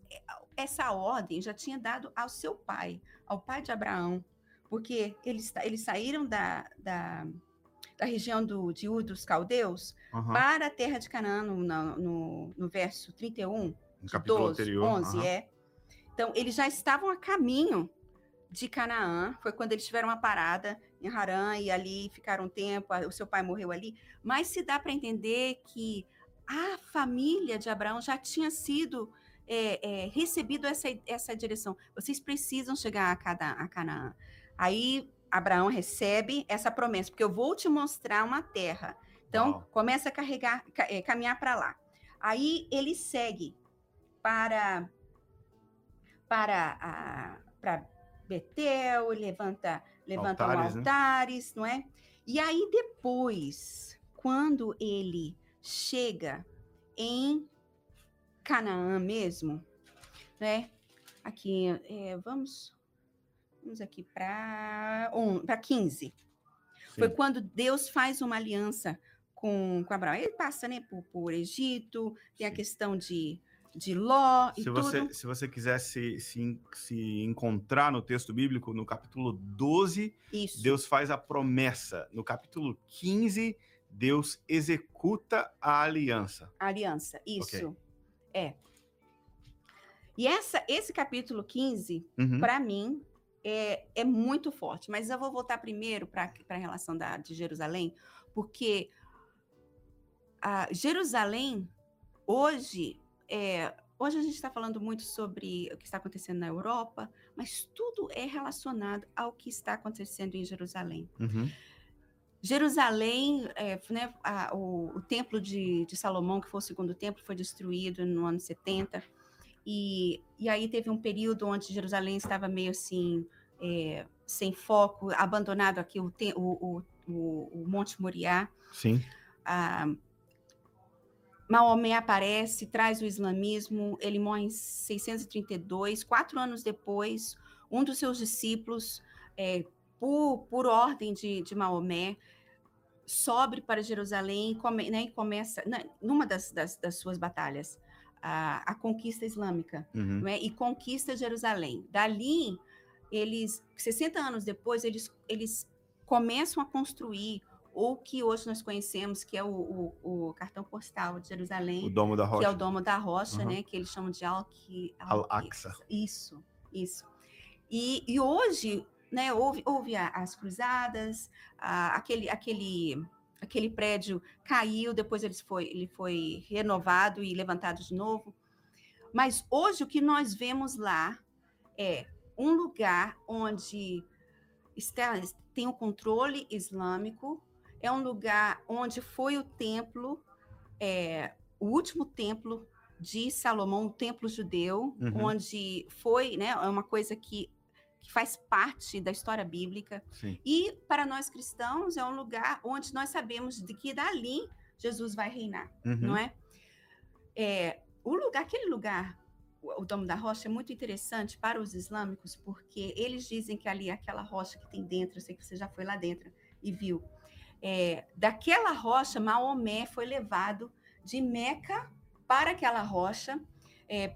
essa ordem já tinha dado ao seu pai, ao pai de Abraão, porque eles, eles saíram da, da, da região do, de Ur dos Caldeus Aham. para a terra de Canaã, no, no, no, verso 31, No capítulo 12, anterior. 11, aham. é. Então, eles já estavam a caminho de Canaã. Foi quando eles tiveram uma parada em Harã e ali ficaram um tempo. O seu pai morreu ali. Mas se dá para entender que a família de Abraão já tinha sido é, é, recebido essa, essa direção. Vocês precisam chegar a, Cada- a Canaã. Aí Abraão recebe essa promessa, porque eu vou te mostrar uma terra. Então, Uau. começa a carregar, ca- eh, caminhar para lá. Aí ele segue para para a para Betel, levanta levanta Altares, altares, né? não é? E aí depois, quando ele chega em Canaã mesmo, né? Aqui, eh, vamos vamos aqui para para 15. Foi Sim. quando Deus faz uma aliança com, com Abraão. Ele passa né, por, por Egito, tem a Sim. questão de, de Ló e Se tudo. você, se você quiser se, se, se encontrar no texto bíblico, no capítulo 12, Isso. Deus faz a promessa. No capítulo 15, Deus executa a aliança. A aliança, isso. É. E essa, esse capítulo 15, Uhum. para mim, é, é muito forte. Mas eu vou voltar primeiro para a relação da, de Jerusalém, porque a Jerusalém, hoje, é, hoje a gente está falando muito sobre o que está acontecendo na Europa, mas tudo é relacionado ao que está acontecendo em Jerusalém. Uhum. Jerusalém, é, né, a- o, o templo de, de Salomão, que foi o segundo templo, foi destruído no ano 70. E, e aí teve um período onde Jerusalém estava meio assim, é, sem foco, abandonado aqui o, o, o, o, Monte Moriá. Sim. Ah, Maomé aparece, traz o islamismo, ele morre em 632, quatro anos depois, um dos seus discípulos, é, por, por ordem de, de Maomé, sobe para Jerusalém e come- né, e começa, né, numa das, das, das suas batalhas, a, a conquista islâmica Uhum. é? e conquista Jerusalém. Dali, eles, 60 anos depois, eles, eles começam a construir o que hoje nós conhecemos, que é o, o- o cartão postal de Jerusalém, O Domo da que é Rocha. o Domo da Rocha, Aham. né? Que eles chamam de Al-Aqsa. Isso, isso. E, e hoje, né, houve, houve as cruzadas, a- aquele, aquele, aquele prédio caiu, depois ele foi, ele foi renovado e levantado de novo. Mas hoje o que nós vemos lá é um lugar onde está, tem o controle islâmico, é um lugar onde foi o templo, é, o último templo de Salomão, o templo judeu, Uhum. onde foi, né, é uma coisa que, que faz parte da história bíblica. Sim. E para nós cristãos é um lugar onde nós sabemos de que dali Jesus vai reinar, Uhum. não é? É, o lugar, aquele lugar, o, Domo da Rocha é muito interessante para os islâmicos, porque eles dizem que ali aquela rocha que tem dentro, eu sei que você já foi lá dentro e viu, é, daquela rocha Maomé foi levado de Meca para aquela rocha, é,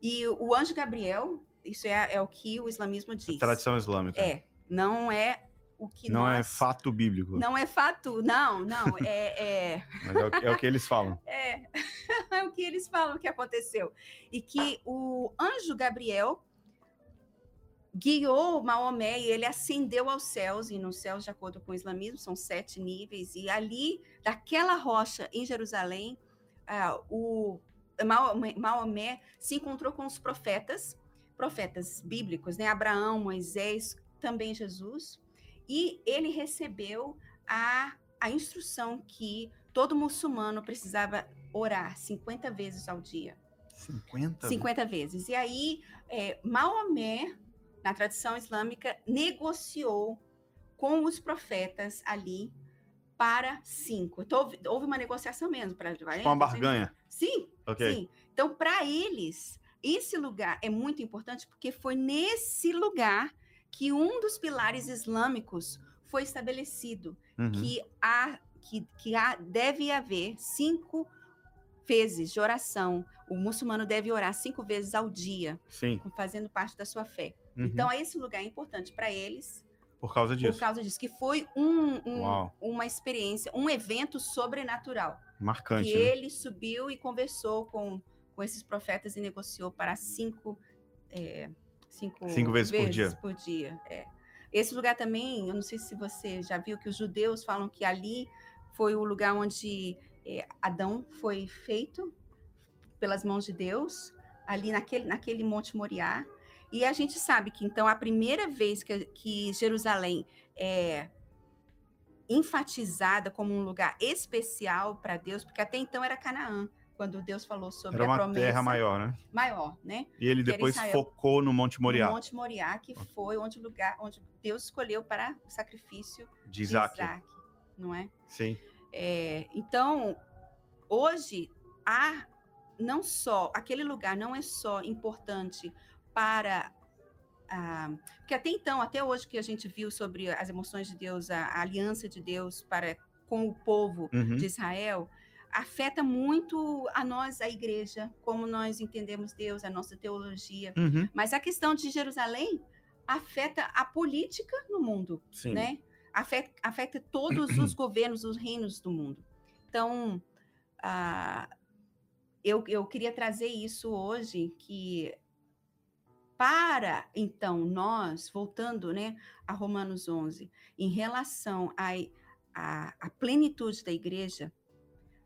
e o anjo Gabriel, isso é, é o que o islamismo diz. Tradição islâmica. É, não é o que não é nós... fato bíblico, Não é fato, não, não, é, é, é o, que- é o que eles falam. é, é o que eles falam que aconteceu. E que o anjo Gabriel guiou Maomé e ele ascendeu aos céus, e nos céus, de acordo com o islamismo, são sete níveis, e ali, daquela rocha em Jerusalém, ah, o Maomé se encontrou com os profetas, profetas bíblicos, né? Abraão, Moisés, também Jesus, e ele recebeu a, a instrução que todo muçulmano precisava orar 50 vezes ao dia. 50? 50 vezes. E aí, é, Maomé, na tradição islâmica, negociou com os profetas ali para cinco. Então, houve, houve uma negociação mesmo para Com uma barganha. Sim, Ok. sim. Então, para eles, esse lugar é muito importante porque foi nesse lugar que um dos pilares islâmicos foi estabelecido Uhum. que há que, que há, deve haver cinco vezes de oração. O muçulmano deve orar cinco vezes ao dia, Sim. fazendo parte da sua fé. Uhum. Então, esse lugar é importante para eles Por causa disso. por causa disso, que foi um- um- uma experiência, um evento sobrenatural. Marcante. que né? ele subiu e conversou com, com esses profetas e negociou para cinco, é, cinco, Cinco vezes por dia. por dia, é. Esse lugar também, eu não sei se você já viu que os judeus falam que ali foi o lugar onde é, Adão foi feito pelas mãos de Deus, ali naquele, naquele Monte Moriá. E a gente sabe que, então, a primeira vez que, que Jerusalém é enfatizada como um lugar especial para Deus, porque até então era Canaã, quando Deus falou sobre Era a uma promessa terra maior, né? maior, né? E ele depois focou no Monte Moriá, No Monte Moriá, que foi onde lugar onde Deus escolheu para o sacrifício de de Isaac. Isaac, não é? Sim. É, então, hoje, há não só, aquele lugar não é só importante para. ah, porque até então, até hoje que a gente viu sobre as emoções de Deus, a, a aliança de Deus para com o povo Uhum. de Israel, afeta muito a nós, a igreja, como nós entendemos Deus, a nossa teologia. Uhum. Mas a questão de Jerusalém afeta a política no mundo Sim. né? Afeta, afeta todos os governos, os reinos do mundo. Então, ah, eu, eu queria trazer isso hoje, que para, então, nós, voltando né, a Romanos 11, em relação à à- à plenitude da igreja,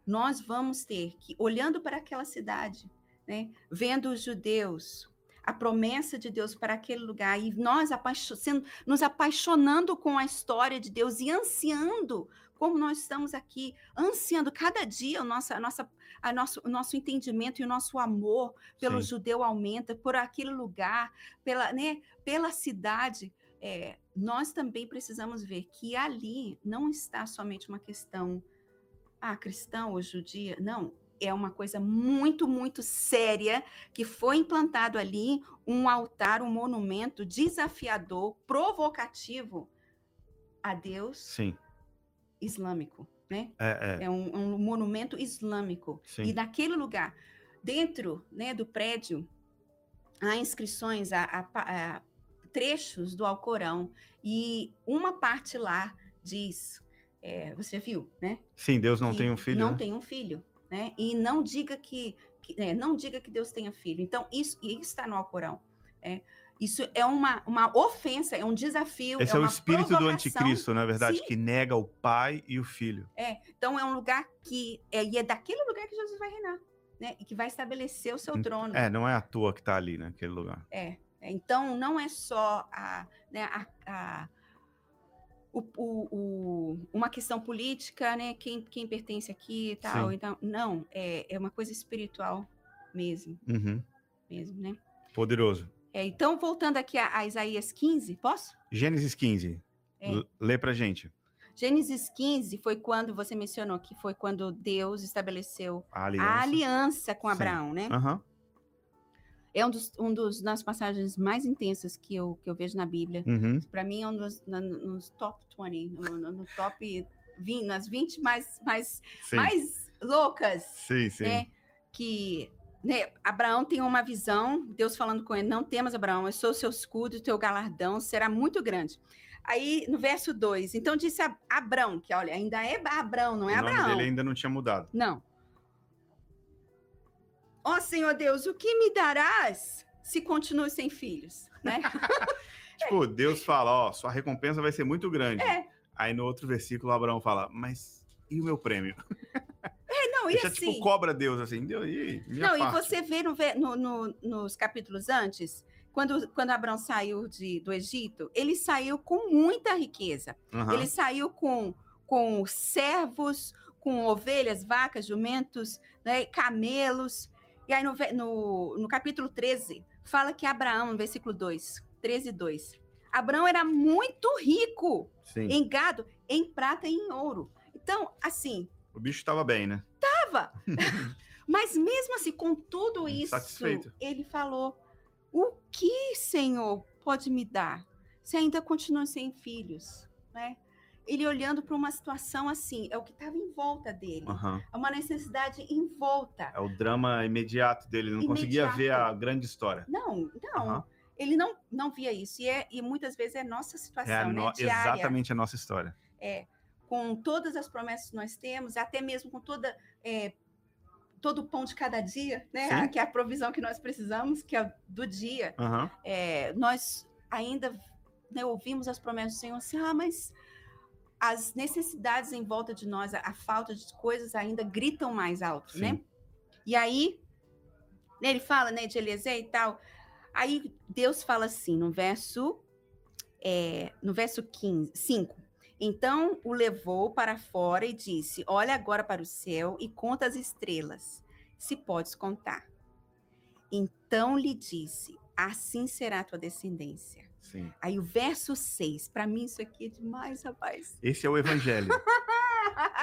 nós vamos ter que, olhando para aquela cidade, né, vendo os judeus, a promessa de Deus para aquele lugar, e nós apaixo- sendo nos apaixonando com a história de Deus e ansiando, como nós estamos aqui, ansiando cada dia o nosso, a nossa, a nosso, o nosso entendimento e o nosso amor pelo Sim. judeu aumenta, por aquele lugar, pela, né, pela cidade. É, nós também precisamos ver que ali não está somente uma questão ah, cristã ou judia. Não, é uma coisa muito, muito séria que foi implantado ali um altar, um monumento desafiador, provocativo a Deus Sim. islâmico, né? É, é. É um, um monumento islâmico. Sim. E naquele lugar, dentro né, do prédio, há inscrições, há, há há trechos do Alcorão. E uma parte lá diz, é, você viu, né? Sim, Deus não que tem um filho. Não né? tem um filho, né? E não diga que, que- é, não diga que Deus tenha filho. Então isso, isso está no Alcorão. É. Isso é uma, uma ofensa, é um desafio. Esse é, o uma espírito do provocação. anticristo, na verdade, Sim. que nega o pai e o filho. É, então é um lugar que é, e é daquele lugar que Jesus vai reinar, né? E que vai estabelecer o seu trono. É, não é à toa que tá ali naquele lugar. É, é, então não é só a, né, a, a- o- o- o- uma questão política, né? Quem, quem pertence aqui e tal. Sim. Então, não, é, é uma coisa espiritual mesmo, Uhum. mesmo, né? Poderoso. É, então, voltando aqui a, a Isaías 15, posso? Gênesis 15. É. Lê pra gente. Gênesis 15 foi quando você mencionou que foi quando Deus estabeleceu A aliança. a aliança com Sim. Abraão, né? Aham. É um dos, um dos das passagens mais intensas que eu, que eu vejo na Bíblia. Uhum. Para mim, é um dos na- nos top 20, no, no- top 20, nas 20 mais, mais, Sim. mais loucas. Sim, sim. né? Que né, Abraão tem uma visão, Deus falando com ele: Não temas, Abraão, eu sou o seu escudo, o teu galardão será muito grande. Aí, no verso 2, então disse a Abrão, que olha, ainda é Abrão, não é Abraão. dele ainda não tinha mudado. Não. Ó Senhor Deus, o que me darás se continuo sem filhos? Né? Tipo, Deus fala, ó, sua recompensa vai ser muito grande. É. Aí no outro versículo, Abraão fala, mas e o meu prêmio? Não, e Deixa, assim. tipo, cobra Deus, assim, Deus, e Não, e parte? você vê no no- no- nos capítulos antes, quando, quando Abraão saiu de, do Egito, ele saiu com muita riqueza. Aham. Ele saiu com, com servos, com ovelhas, vacas, jumentos, né, camelos. E aí no, no, no capítulo 13, fala que Abraão, no versículo 2, 13, 2, Abraão era muito rico Sim. em gado, em prata e em ouro. Então, assim, O bicho tava bem, né? tava. Mas mesmo assim, com tudo isso, Satisfeito. ele falou: O que, Senhor, pode me dar? Se ainda continua sem filhos, né? Ele olhando para uma situação assim, é o que estava em volta dele. Aham. É uma necessidade em volta. É o drama imediato dele, ele não conseguia ver a Imediato. grande história. Não, não. Aham. Ele não, não via isso. E, é, e muitas vezes é nossa situação, É a né? no- Diária. exatamente a nossa história. É, com todas as promessas que nós temos, até mesmo com toda é, todo o pão de cada dia, né? Sim. Que é a provisão que nós precisamos, que é do dia. Aham. É, nós ainda né, ouvimos as promessas do Senhor assim, ah, mas as necessidades em volta de nós, a, a falta de coisas ainda gritam mais alto, né? Sim. E aí, né, ele fala, né, de Eliezer e tal. Aí Deus fala assim, no verso, é, no verso 15, 5. Então o levou para fora e disse: Olha agora para o céu e conta as estrelas, se podes contar. Então lhe disse: Assim será a tua descendência. Sim. Aí o verso 6, para mim isso aqui é demais, rapaz. Esse é o evangelho.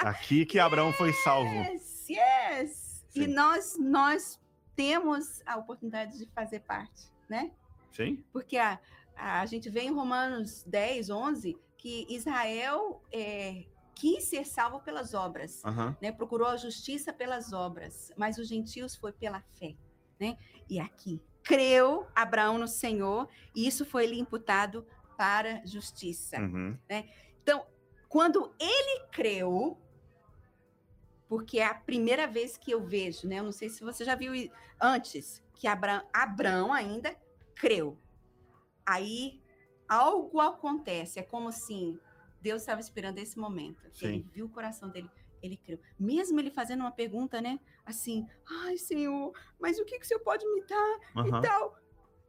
Aqui que Abraão foi salvo. Yes, yes. E nós nós temos a oportunidade de fazer parte, né? Sim? Porque a, a, gente vê em Romanos 10, 11, que Israel é, quis ser salvo pelas obras, né? Procurou a justiça pelas obras, mas os gentios foi pela fé, né? E aqui, creu Abraão no Senhor, e isso foi lhe imputado para justiça. Uhum. Então, quando ele creu, porque é a primeira vez que eu vejo, né? Eu não sei se você já viu antes, que Abra Abraão ainda creu. Aí algo acontece, é como assim, Deus estava esperando esse momento. que Ele Sim. viu o coração dele, ele creu. Mesmo ele fazendo uma pergunta, né? Assim, ai, Senhor, mas o que, que o Senhor pode me dar? Aham. e tal.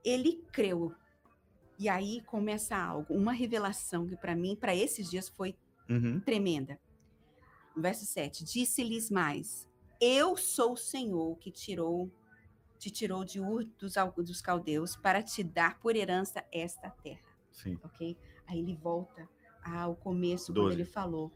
Ele creu. E aí começa algo, uma revelação que para mim, para esses dias, foi Uhum. tremenda. No verso 7, disse-lhes mais: Eu sou o Senhor que tirou, te tirou de Ur dos, dos caldeus para te dar por herança esta terra. Sim. Ok? Aí ele volta ao começo, quando Doze. ele falou: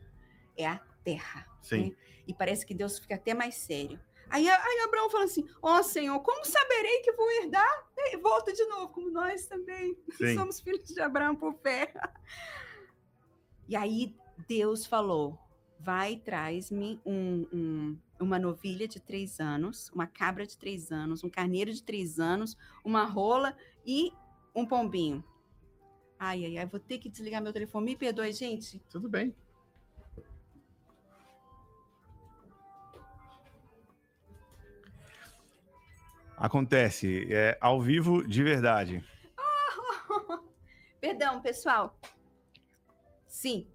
É a terra. Sim. né? E parece que Deus fica até mais sério. Aí, aí Abraão fala assim: Ó Senhor, como saberei que vou herdar? E volta de novo, como nós também Sim. somos filhos de Abraão por fé. E aí Deus falou: Vai, traz-me um- um- uma novilha de três anos, uma cabra de três anos, um carneiro de três anos, uma rola e um pombinho. Ai, ai, ai, vou ter que desligar meu telefone. Me perdoe, gente. Tudo bem. Acontece, é ao vivo de verdade. Perdão, pessoal. Sim.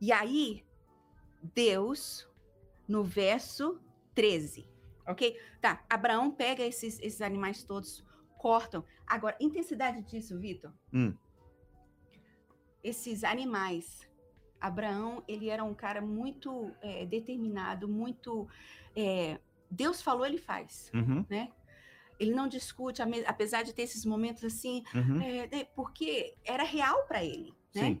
E aí, Deus, no verso 13, ok? Tá, Abraão pega esses, esses animais todos, cortam. Agora, intensidade disso, Vitor? Hum. Esses animais. Abraão, ele era um cara muito é, determinado, muito é, Deus falou, ele faz, Uhum, né? Ele não discute, apesar de ter esses momentos assim, uhum. é, né, porque era real para ele, né? Sim,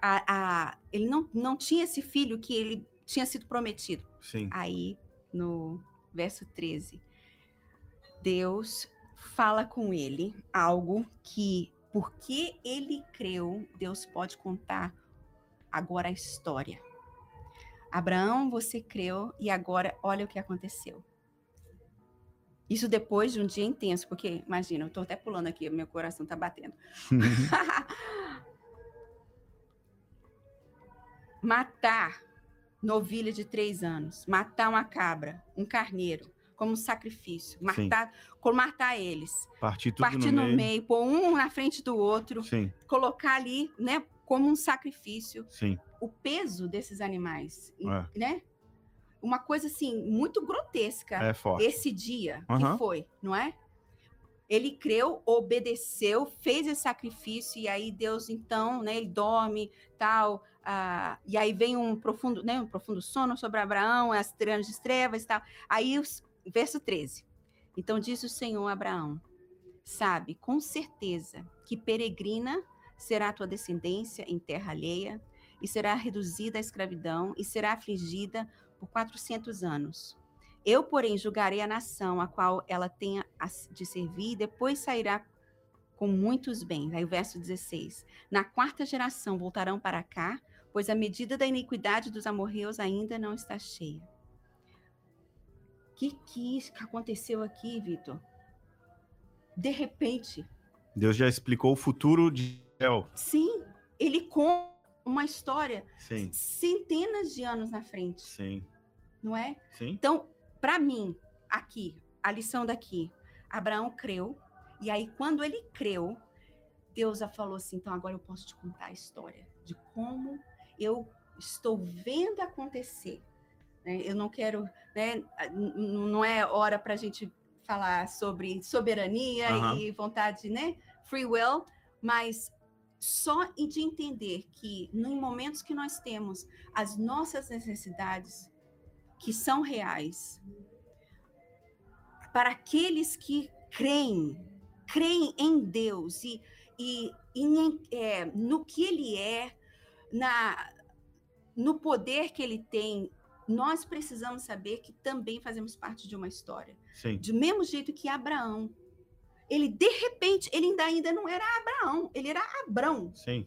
A, a- ele não, não tinha esse filho que ele tinha sido prometido. sim. Aí, no verso 13, Deus fala com ele algo que, porque ele creu, Deus pode contar agora a história. Abraão, você creu e agora olha o que aconteceu. Isso depois de um dia intenso, porque imagina, eu tô até pulando aqui, meu coração tá batendo. matar novilha de três anos, matar uma cabra, um carneiro, como um sacrifício, Sim. matar, como matar eles, Partir partir no no meio. meio, pôr um na frente do outro, Sim, colocar ali, né, como um sacrifício, sim. O peso desses animais, É. né? Uma coisa assim muito grotesca É forte. esse dia Aham. que foi, não é? Ele creu, obedeceu, fez esse sacrifício e aí Deus então, né? Ele dorme, tal, ah, e aí vem um profundo, né? Um profundo sono sobre Abraão, as trevas, e tal. Aí os- verso 13. Então disse o Senhor a Abraão: Sabe, com certeza que peregrina será a tua descendência em terra alheia e será reduzida à escravidão e será afligida por 400 anos. Eu, porém, julgarei a nação a qual ela tenha de servir, e depois sairá com muitos bens. Aí o verso 16. Na quarta geração voltarão para cá, pois a medida da iniquidade dos amorreus ainda não está cheia. O que, que aconteceu aqui, Vitor? De repente, Deus já explicou o futuro de Israel. sim, ele conta uma história Sim, centenas de anos na frente, sim, não é? sim. Então, para mim, aqui, a lição daqui, Abraão creu, e aí quando ele creu, Deus já falou assim: então agora eu posso te contar a história de como eu estou vendo acontecer. né? Eu não quero, né? Não é hora para a gente falar sobre soberania e vontade, né? Free will, mas só de entender que em momentos que nós temos as nossas necessidades que são reais, para aqueles que creem, creem em Deus e, e, e é, no que Ele é, na, no poder que Ele tem, nós precisamos saber que também fazemos parte de uma história. Sim, Do mesmo jeito que Abraão, ele de repente, ele ainda, ainda não era Abraão, ele era Abrão. sim,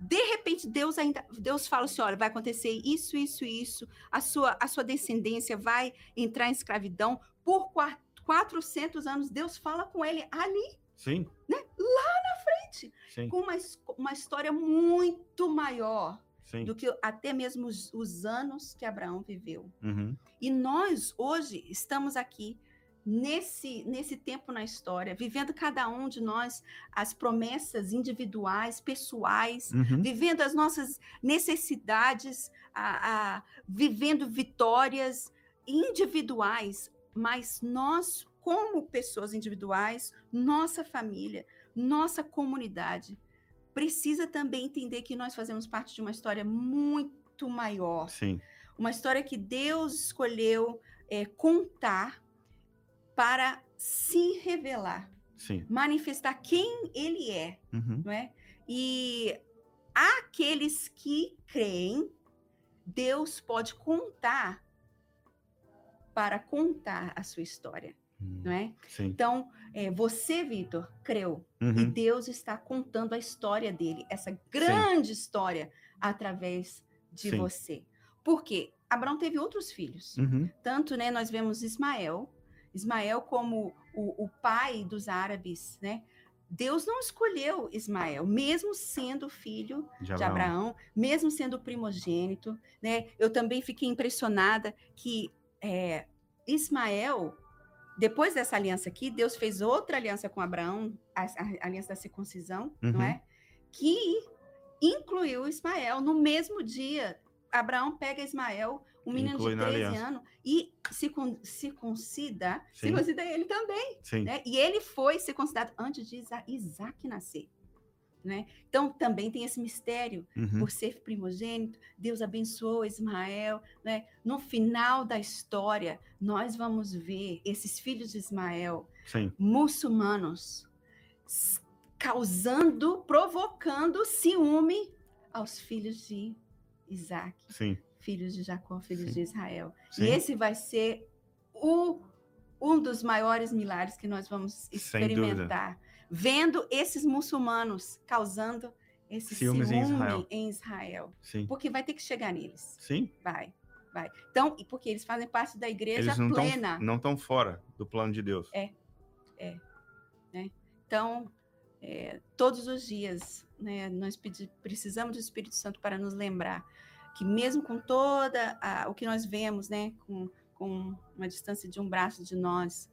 De repente, Deus ainda, Deus fala assim, olha, vai acontecer isso, isso, isso, a sua, a sua descendência vai entrar em escravidão por qua- 400 anos. Deus fala com ele ali, sim, sim, com uma, uma história muito maior sim. do que até mesmo os, os anos que Abraão viveu. Uhum. E nós, hoje, estamos aqui nesse, nesse tempo na história, vivendo cada um de nós as promessas individuais, pessoais, Uhum. vivendo as nossas necessidades, a- a- vivendo vitórias individuais, mas nós, como pessoas individuais, nossa família, nossa comunidade, precisa também entender que nós fazemos parte de uma história muito maior, Sim, uma história que Deus escolheu é, contar para se revelar, sim. manifestar quem Ele é Uhum. não é? E aqueles que creem, Deus pode contar para contar a sua história, não é? Sim. Então, é, você, Vitor, creu e Uhum. Deus está contando a história dele, essa grande história através de Sim. você. Por quê? Abraão teve outros filhos. Uhum. Tanto, né, nós vemos Ismael, Ismael como o, o pai dos árabes, né? Deus não escolheu Ismael, mesmo sendo filho De de Abraão. Abraão, mesmo sendo primogênito, né? Eu também fiquei impressionada que é, Ismael, depois dessa aliança aqui, Deus fez outra aliança com Abraão, a, a aliança da circuncisão, não Uhum. é? Que incluiu Ismael no mesmo dia. Abraão pega Ismael, um menino Inclui de na 13 aliança. anos, e circun, circuncida, Sim. circuncida ele também né? E ele foi circuncidado antes de Isa- Isaac nascer. né? Então também tem esse mistério Uhum. por ser primogênito, Deus abençoou Ismael, né? No final da história, nós vamos ver esses filhos de Ismael Sim, muçulmanos causando, provocando ciúme aos filhos de Isaac, sim, filhos de Jacó, filhos Sim. de Israel. sim. E esse vai ser o, um dos maiores milagres que nós vamos experimentar, vendo esses muçulmanos causando esse ciúme em Israel. em Israel. Sim, Porque vai ter que chegar neles. sim. Vai, vai. Então, porque eles fazem parte da igreja Eles não plena. estão não tão fora do plano de Deus. É. Então, é, todos os dias, né, nós precisamos do Espírito Santo para nos lembrar que mesmo com toda a- o que nós vemos, né, com, com uma distância de um braço de nós,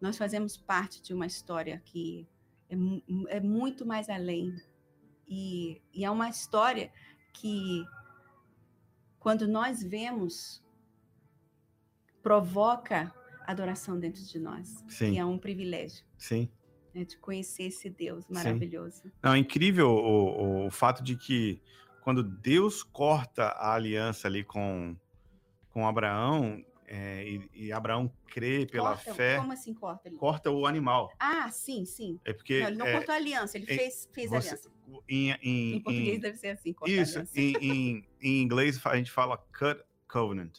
nós fazemos parte de uma história que é, é muito mais além. E, e é uma história que, quando nós vemos, provoca adoração dentro de nós, Sim. que é um privilégio Sim. né, de conhecer esse Deus maravilhoso. Não, é incrível o, o fato de que quando Deus corta a aliança ali com, com Abraão, é, e, e Abraão crê pela Corta- fé, Como assim corta ele? corta o animal. Ah, sim, sim. É porque não, ele não é, cortou a aliança, ele em- fez, fez você- aliança. em, em, Em português em- deve ser assim, corta isso, aliança. em, em, inglês a gente fala cut covenant,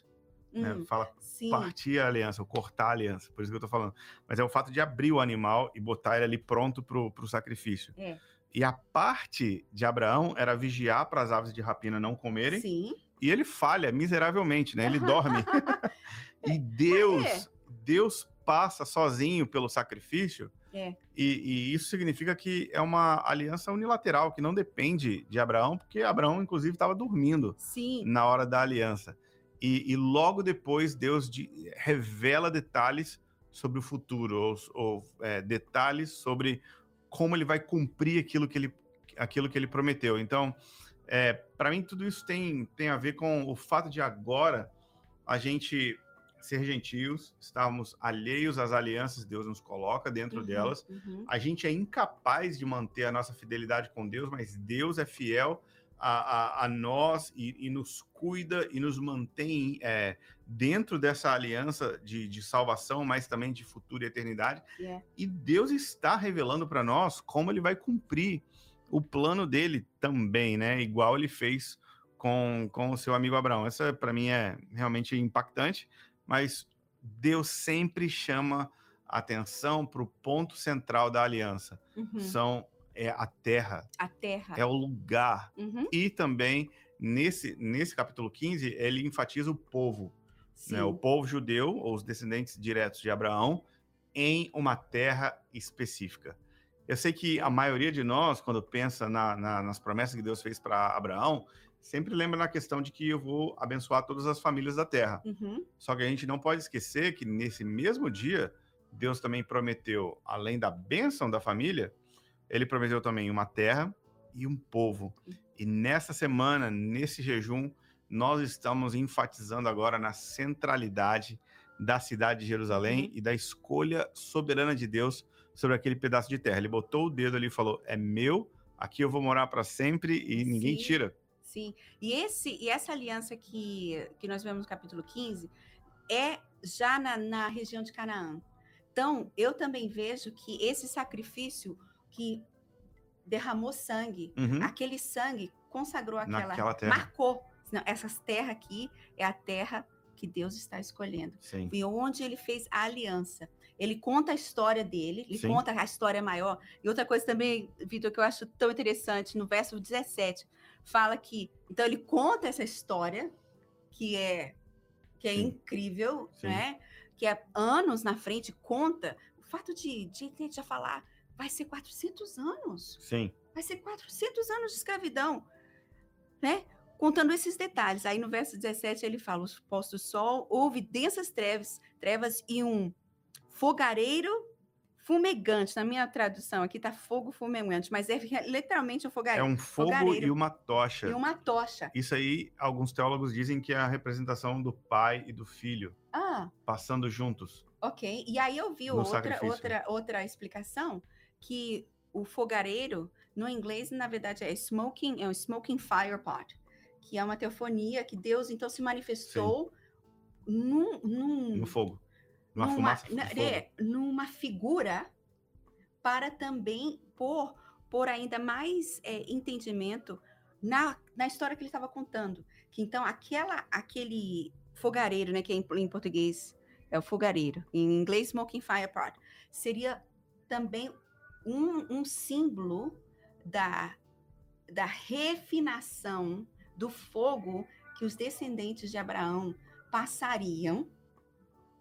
né? Hum, Fala sim, partir a aliança, ou cortar a aliança, por isso que eu tô falando. Mas é o fato de abrir o animal e botar ele ali pronto pro, pro sacrifício. É. E a parte de Abraão era vigiar para as aves de rapina não comerem, sim. e ele falha miseravelmente, né? Ele dorme. e Deus, Deus passa sozinho pelo sacrifício. É. E, e isso significa que é uma aliança unilateral, que não depende de Abraão, porque Abraão, inclusive, estava dormindo Sim, na hora da aliança. E, e logo depois Deus de- revela detalhes sobre o futuro, ou, ou, é, detalhes sobre como ele vai cumprir aquilo que ele, aquilo que ele prometeu. Então, para mim, tudo isso tem, tem a ver com o fato de agora a gente ser gentios, estarmos alheios às alianças que Deus nos coloca dentro uhum, delas, uhum. a gente é incapaz de manter a nossa fidelidade com Deus, mas Deus é fiel a, a, a nós e, e nos cuida e nos mantém é, dentro dessa aliança de, de salvação, mas também de futuro e eternidade. É. E Deus está revelando para nós como ele vai cumprir o plano dele também, né? Igual ele fez com, com o seu amigo Abraão. Essa, para mim, é realmente impactante, mas Deus sempre chama atenção para o ponto central da aliança. Uhum. São é a terra, A terra. é o lugar. Uhum, E também, nesse, nesse capítulo 15, ele enfatiza o povo, né? o povo judeu, ou os descendentes diretos de Abraão, em uma terra específica. Eu sei que a maioria de nós, quando pensa na- na- nas promessas que Deus fez para Abraão, sempre lembra na questão de que eu vou abençoar todas as famílias da terra. Uhum, Só que a gente não pode esquecer que nesse mesmo dia, Deus também prometeu, além da bênção da família, ele prometeu também uma terra e um povo. E nessa semana, nesse jejum, nós estamos enfatizando agora na centralidade da cidade de Jerusalém Uhum. e da escolha soberana de Deus sobre aquele pedaço de terra. Ele botou o dedo ali e falou: "É meu, aqui eu vou morar para sempre e ninguém Sim. tira". sim. E, esse, e essa aliança que, que nós vemos no capítulo 15 é já na, na região de Canaã. Então, eu também vejo que esse sacrifício que derramou sangue, Uhum. aquele sangue consagrou aquela, Naquela terra. marcou. Não, essas terras aqui é a terra que Deus está escolhendo. Sim. E onde ele fez a aliança. Ele conta a história dele, ele Sim. conta a história maior. E outra coisa também, Vitor, que eu acho tão interessante, no verso 17, fala que. Então, ele conta essa história, que é, que é Sim. incrível, né? Que é anos na frente, conta. O fato de, de gente já falar, vai ser 400 anos Sim. vai ser 400 anos de escravidão, né? Contando esses detalhes. Aí no verso 17 ele fala: os postos sol, houve densas trevas, trevas e um fogareiro fumegante. Na minha tradução aqui tá fogo fumegante, mas é literalmente um É fogareiro um fogo fogareiro e uma tocha. e uma tocha. Isso aí, alguns teólogos dizem que é a representação do pai e do filho Ah, passando juntos. ok. E aí eu vi outra, sacrifício. outra, outra explicação que o fogareiro No inglês, na verdade, é smoking, é um smoking fire pot, que é uma teofonia que Deus então se manifestou num, num, No fogo. Numa, numa, fumaça. na- é, numa figura para também pôr, pôr ainda mais é, entendimento na, na história que ele estava contando. Que então aquela, aquele fogareiro, né, que em, em português é o fogareiro, em inglês smoking fire pot, seria também um, um símbolo da, da refinação do fogo que os descendentes de Abraão passariam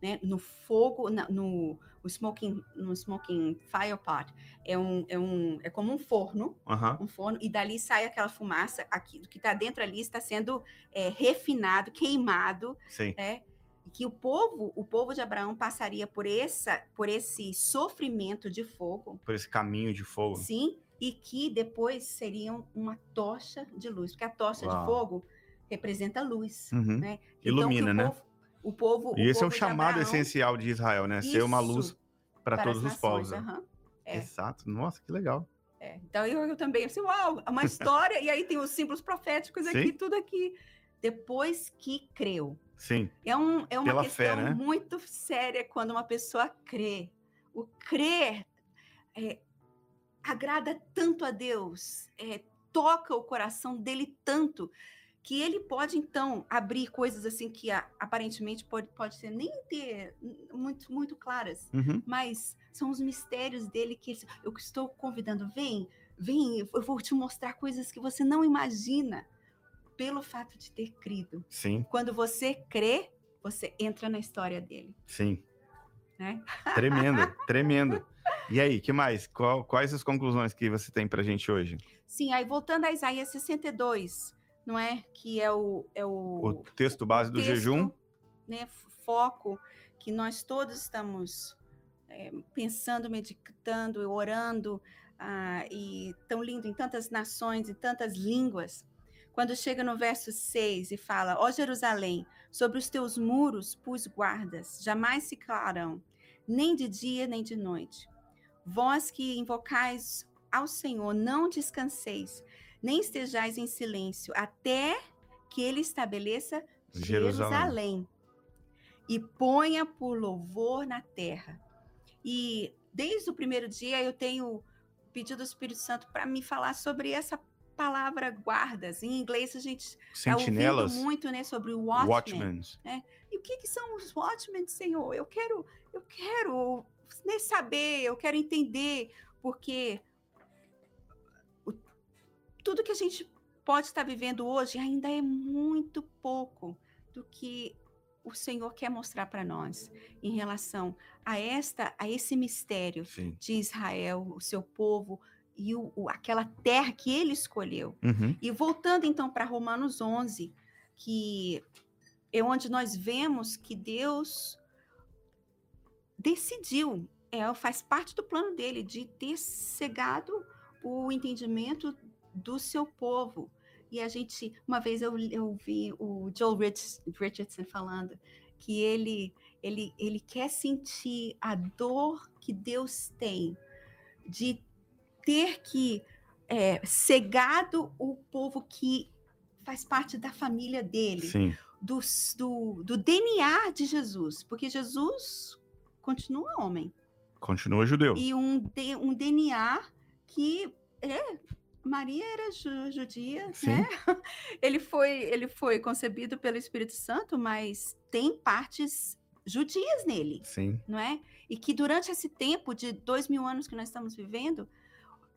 né, no fogo, na- no, smoking, no smoking fire pot, é, um, é, um, é como um forno, Aham. um forno, e dali sai aquela fumaça, aquilo que está dentro ali está sendo é, refinado, queimado, Sim. né? E que o povo, o povo de Abraão passaria por essa, por esse sofrimento de fogo, Por esse caminho de fogo. sim, e que depois seriam uma tocha de luz, porque a tocha Uau. de fogo representa a luz, Uhum. né? Ilumina, que o né? Povo, o povo, E o esse é o povo de chamado Abraão essencial de Israel, né? Ser uma luz para todos os povos. aham, é. Exato. Nossa, que legal. é. Então eu, eu também, assim, uau, é uma história, e aí tem os símbolos proféticos aqui, Sim. tudo aqui. Depois que creu. Sim. É, um, é uma Pela fé, questão né? muito séria quando uma pessoa crê. O crer é, agrada tanto a Deus, é, toca o coração dele tanto, que ele pode, então, abrir coisas assim que aparentemente pode, pode ser nem ter muito, muito claras, Uhum. mas são os mistérios dele que eu estou convidando, vem, vem, eu vou te mostrar coisas que você não imagina, pelo fato de ter crido. Sim, Quando você crê, você entra na história dele, sim. né? Tremendo, tremendo. E aí, que mais? Qual- quais as conclusões que você tem pra gente hoje? Sim, aí voltando a Isaías 62, não é? Que é o, é o, O texto base do texto, jejum? né, foco que nós todos estamos é, pensando, meditando, orando, ah, e tão lindo em tantas nações e tantas línguas. Quando chega no verso 6 e fala: Ó Jerusalém, sobre os teus muros pus guardas, jamais se calarão, nem de dia nem de noite. Vós que invocais ao Senhor, não descanseis, nem estejais em silêncio, até que ele estabeleça Jerusalém. Jerusalém e ponha por louvor na terra. E desde o primeiro dia eu tenho pedido ao Espírito Santo para me falar sobre essa palavra guardas. Em inglês a gente está ouvindo Sentinelas? muito, né, sobre o watchman. Watchmen. E o que, que são os watchmen, Senhor? Eu quero, eu quero né, saber, eu quero entender, porque o- tudo que a gente pode estar vivendo hoje ainda é muito pouco do que o Senhor quer mostrar para nós em relação a esta, a esse mistério Sim. de Israel, o seu povo e o- o- aquela terra que Ele escolheu. Uhum. E voltando então para Romanos 11, que é onde nós vemos que Deus decidiu, é, faz parte do plano dele de ter cegado o entendimento do seu povo. E a gente, uma vez eu, eu vi o Joel Rich- Richardson falando que ele, ele, ele quer sentir a dor que Deus tem de ter que é, cegado o povo que faz parte da família dele, Sim. do, do, do DNA de Jesus, porque Jesus continua homem Continua judeu. e um, um DNA que é Maria era ju- judia, Sim. né? Ele foi ele foi concebido pelo Espírito Santo, mas tem partes judias nele Sim. não é? E que durante esse tempo de dois mil anos que nós estamos vivendo,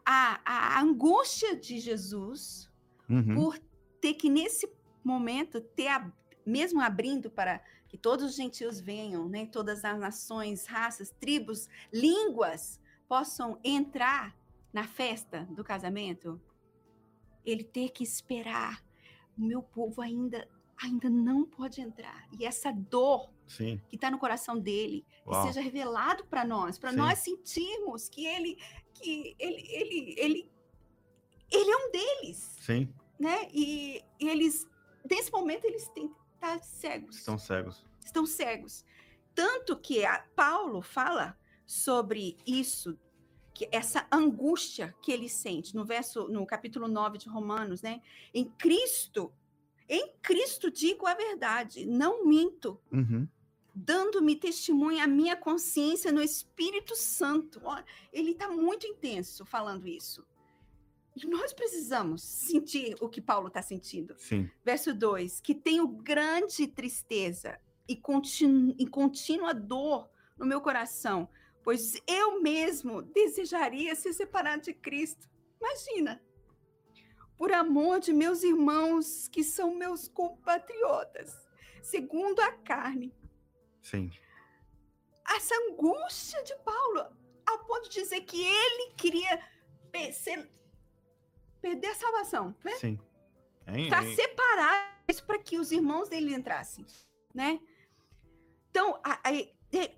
a, a angústia de Jesus Uhum. por ter que nesse momento ter a- mesmo abrindo para que todos os gentios venham, né? Todas as nações, raças, tribos, línguas possam entrar na festa do casamento, ele ter que esperar. O meu povo ainda ainda não pode entrar. E essa dor Sim. que está no coração dele, que Uau. seja revelado para nós, para nós sentirmos que ele, que ele, ele, ele, ele é um deles, Sim. né? E, e eles, nesse momento, eles têm que estar cegos, Estão cegos. estão cegos. Tanto que Paulo fala sobre isso, que essa angústia que ele sente no verso no capítulo 9 de Romanos, né? Em Cristo, em Cristo digo a verdade, não minto. Uhum. Dando-me testemunho a minha consciência no Espírito Santo. Ele está muito intenso falando isso. E nós precisamos sentir o que Paulo está sentindo. Sim. Verso 2: que tenho grande tristeza e, continu, e contínua dor no meu coração, pois eu mesmo desejaria ser separado de Cristo. Imagina! Por amor de meus irmãos, que são meus compatriotas, segundo a carne. Sim. Essa angústia de Paulo, a ponto de dizer que ele queria ser, perder a salvação, né? Sim. Para separar isso para que os irmãos dele entrassem, né? Então, a, a,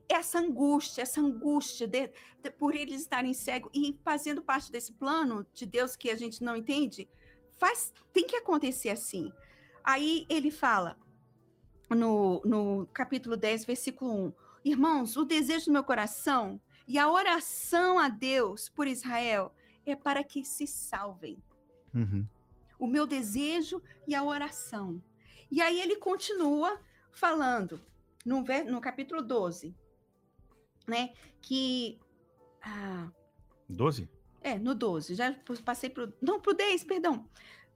essa angústia, essa angústia de, de, por eles estarem cegos e fazendo parte desse plano de Deus que a gente não entende, faz, tem que acontecer assim. Aí ele fala no, no capítulo 10, versículo 1: Irmãos, o desejo do meu coração e a oração a Deus por Israel é para que se salvem. Uhum. O meu desejo e a oração. E aí ele continua falando no, no capítulo 12, né? Que. Ah, 12? É, no 12. Já passei para Não, para o 10, perdão.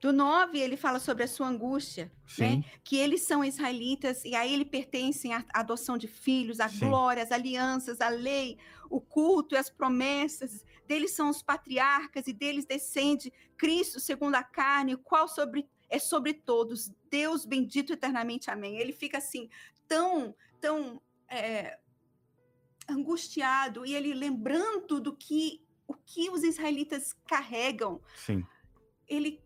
Do 9, ele fala sobre a sua angústia, Sim. né? Que eles são israelitas e a ele pertencem a, adoção de filhos, a glória, as alianças, a lei, o culto e as promessas. Deles são os patriarcas e deles descende Cristo segundo a carne, o qual sobre, é sobre todos. Deus bendito eternamente. Amém. Ele fica assim, tão, tão é, angustiado e ele lembrando do que o que os israelitas carregam. Sim. Ele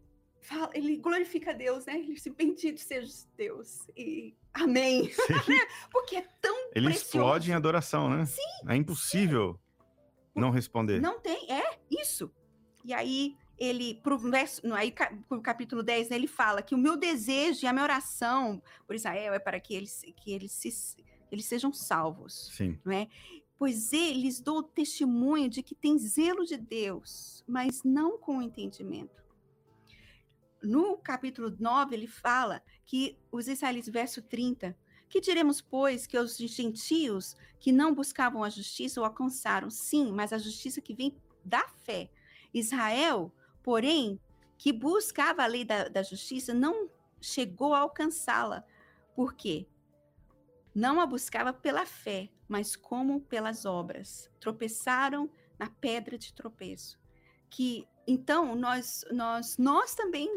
fala, ele glorifica Deus, né? Ele diz, bendito seja Deus. E amém. Porque é tão Ele precioso. explode em adoração, né? Sim. É impossível sim. não responder. Não tem, é isso. E aí ele, pro verso, no, aí, pro capítulo 10, né, ele fala que o meu desejo e a minha oração por Israel é para que eles, que eles, se, eles sejam salvos. Sim. Não é? Pois eles dou testemunho de que tem zelo de Deus, mas não com entendimento. No capítulo 9, ele fala que os israelitas, verso 30, que diremos, pois, que os gentios que não buscavam a justiça o alcançaram? Sim, mas a justiça que vem da fé. Israel, porém, que buscava a lei da, da justiça, não chegou a alcançá-la. Por quê? Não a buscava pela fé, mas como pelas obras. Tropeçaram na pedra de tropeço. Que então nós nós nós também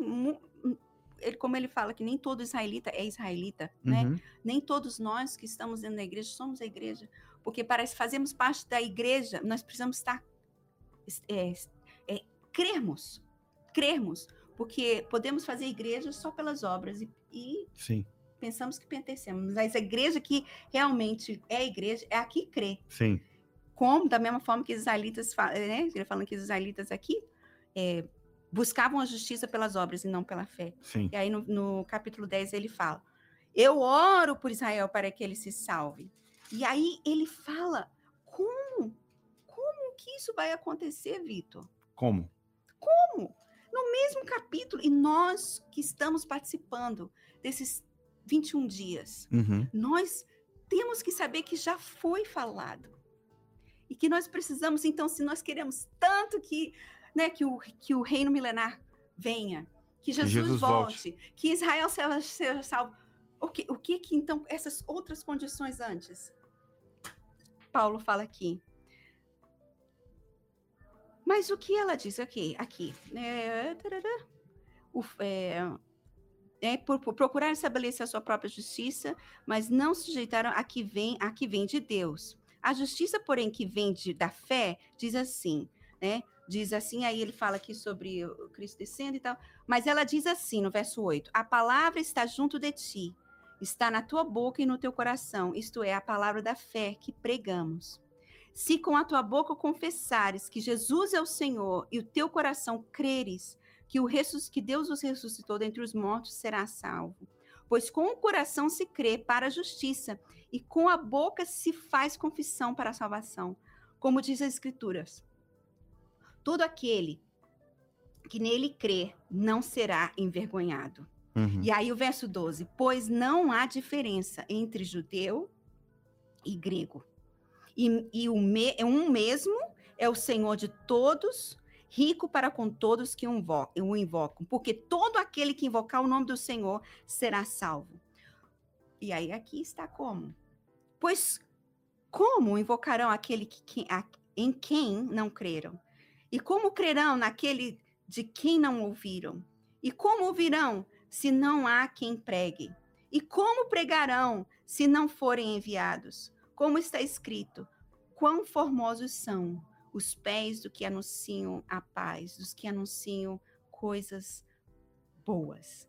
como ele fala que nem todo israelita é israelita, né? uhum. né? Nem todos nós que estamos dentro da igreja somos a igreja, porque para fazermos parte da igreja nós precisamos estar é, é, crermos, crermos, porque podemos fazer igreja só pelas obras e, e Sim. pensamos que pertencemos, mas a igreja que realmente é a igreja é a que crê. Sim. Como da mesma forma que os israelitas, né? Ele falando que os israelitas aqui é, buscavam a justiça pelas obras e não pela fé. Sim. E aí no, no capítulo 10 ele fala: Eu oro por Israel para que ele se salve. E aí ele fala: Como? Como que isso vai acontecer, Vitor? Como? Como? No mesmo capítulo, e nós que estamos participando desses 21 dias, uhum. nós temos que saber que já foi falado. E que nós precisamos, então, se nós queremos tanto que né, que, o, que o reino milenar venha, que Jesus, Jesus volte, volte, que Israel seja, seja salvo. O que, o que que então essas outras condições antes? Paulo fala aqui. Mas o que ela diz aqui? Aqui. É, o, é, é por, por, procurar estabelecer a sua própria justiça, mas não sujeitaram a que vem, a que vem de Deus. A justiça, porém, que vem de, da fé, diz assim, né? diz assim, aí ele fala aqui sobre o Cristo descendo e tal, mas ela diz assim no verso 8: A palavra está junto de ti, está na tua boca e no teu coração, isto é, a palavra da fé que pregamos. Se com a tua boca confessares que Jesus é o Senhor e o teu coração creres que, o que Deus os ressuscitou dentre os mortos, será salvo. Pois com o coração se crê para a justiça e com a boca se faz confissão para a salvação. Como diz as Escrituras Todo aquele que nele crê não será envergonhado. Uhum. E aí o verso 12: Pois não há diferença entre judeu e grego. E, e o me, é um mesmo é o Senhor de todos, rico para com todos que o invo- o invocam. Porque todo aquele que invocar o nome do Senhor será salvo. E aí aqui está como? Pois como invocarão aquele que, em quem não creram? E como crerão naquele de quem não ouviram? E como ouvirão se não há quem pregue? E como pregarão se não forem enviados? Como está escrito: quão formosos são os pés do que anunciam a paz, dos que anunciam coisas boas.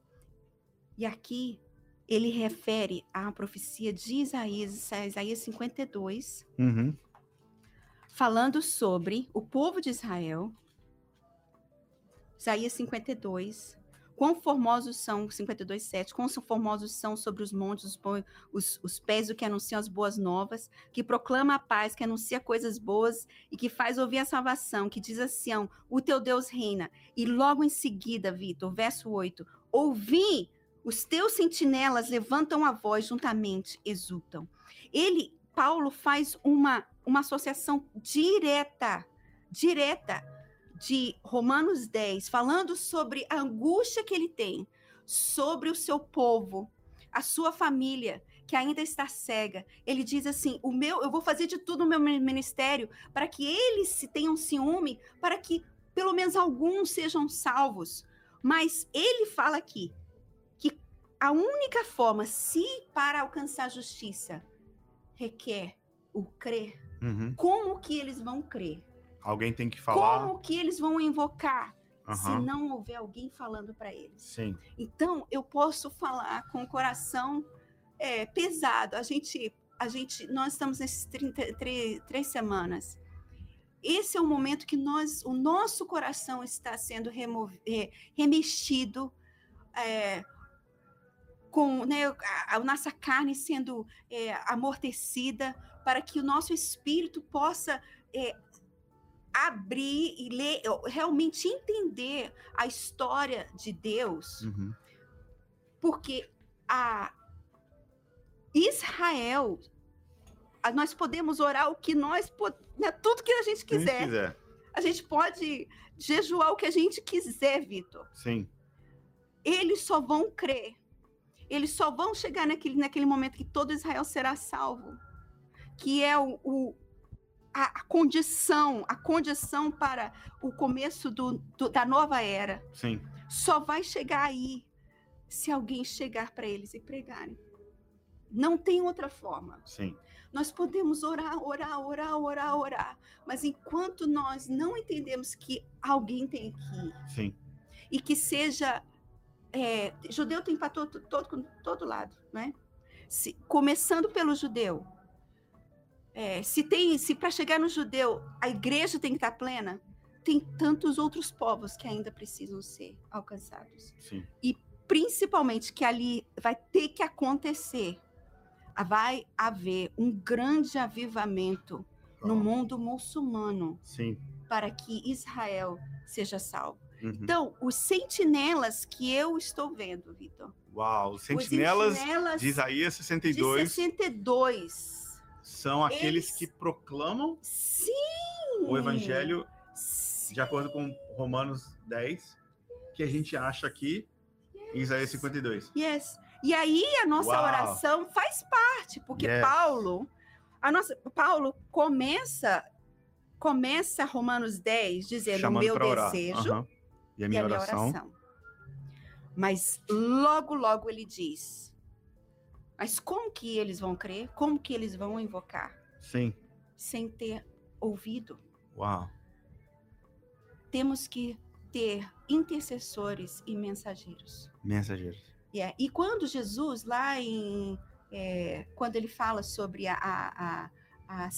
E aqui ele refere à profecia de Isaías, Isaías 52, Uhum. falando sobre o povo de Israel. Isaías 52. Quão formosos são, 52, 7, quão formosos são sobre os montes os, os, os pés do que anunciam as boas novas, que proclama a paz, que anuncia coisas boas e que faz ouvir a salvação, que diz a Sião, o teu Deus reina. E logo em seguida, Vitor, verso 8, ouvi, os teus sentinelas levantam a voz juntamente, exultam. Ele, Paulo, faz uma, uma associação direta, direta de Romanos 10, falando sobre a angústia que ele tem, sobre o seu povo, a sua família, que ainda está cega. Ele diz assim: "O meu, eu vou fazer de tudo no meu ministério para que eles se tenham ciúme, para que pelo menos alguns sejam salvos". Mas ele fala aqui que a única forma, se para alcançar justiça requer o crer, Uhum. como que eles vão crer? Alguém tem que falar. Como que eles vão invocar se Aham. não houver alguém falando para eles? Sim. Então, eu posso falar com o coração é, pesado. A gente, a gente, nós estamos nesses 30, tre- três semanas. Esse é o momento que nós, o nosso coração está sendo remo- é, remexido, é, com né, a, a nossa carne sendo é, amortecida, para que o nosso espírito possa é, abrir e ler, realmente entender a história de Deus, Uhum. porque a Israel, a- nós podemos orar o que nós, né, tudo que a gente Se a gente quiser. quiser. A gente pode jejuar o que a gente quiser, Vitor. Sim. Eles só vão crer. Eles só vão chegar naquele, naquele momento que todo Israel será salvo. Que é o, o- a, a condição, a condição para o começo do- do- da nova era. Sim. Só vai chegar aí se alguém chegar para eles e pregarem. Não tem outra forma. Sim. Nós podemos orar, orar, orar, orar, orar. Mas enquanto nós não entendemos que alguém tem que ir, Sim. e que seja. é, judeu tem para todo, todo, todo lado, né? Se- começando pelo judeu. É, se tem, se para chegar no judeu a igreja tem que estar plena, tem tantos outros povos que ainda precisam ser alcançados. Sim. Principalmente que ali vai ter que acontecer, vai haver um grande avivamento no Ó, mundo muçulmano Sim. para que Israel seja salvo. Uhum. Então, os sentinelas que eu estou vendo, Vitor. Uau. Os os sentinelas sentinelas de Isaías de 62 62. São aqueles Eles- que proclamam Sim! o evangelho Sim. de acordo com Romanos 10, que a gente acha aqui em Isaías 52. Yes. E aí a nossa Uau. oração faz parte, porque Yes. Paulo, a nossa, Paulo começa começa Romanos 10 dizendo o chamando meu desejo Aham. E a e minha a minha oração. oração. Mas logo, logo ele diz: Mas como que eles vão crer? Como que eles vão invocar? Sim. Sem ter ouvido. Uau. Temos que ter intercessores e mensageiros. Mensageiros. Yeah. E quando Jesus, lá em. é, quando ele fala sobre a, a, a, a,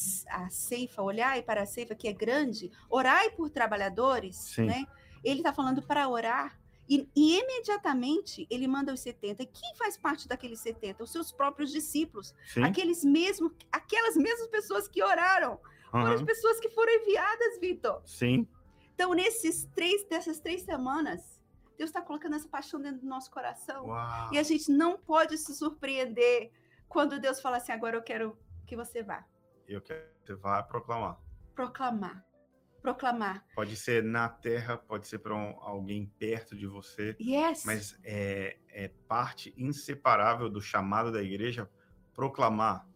a ceifa, olhai para a ceifa que é grande, orai por trabalhadores, Sim. né? Ele está falando para orar. E, e imediatamente ele manda os 70. Quem faz parte daqueles 70? Os seus próprios discípulos. Sim. Aqueles mesmos, aquelas mesmas pessoas que oraram. Foram as pessoas que foram enviadas, Vitor. Sim. Então, nesses três, dessas três semanas, Deus está colocando essa paixão dentro do nosso coração. Uau. E a gente não pode se surpreender quando Deus fala assim: agora eu quero que você vá Eu quero que você vá proclamar. proclamar. Proclamar. Pode ser na terra, pode ser para um- alguém perto de você, Yes. mas é, é parte inseparável do chamado da igreja proclamar.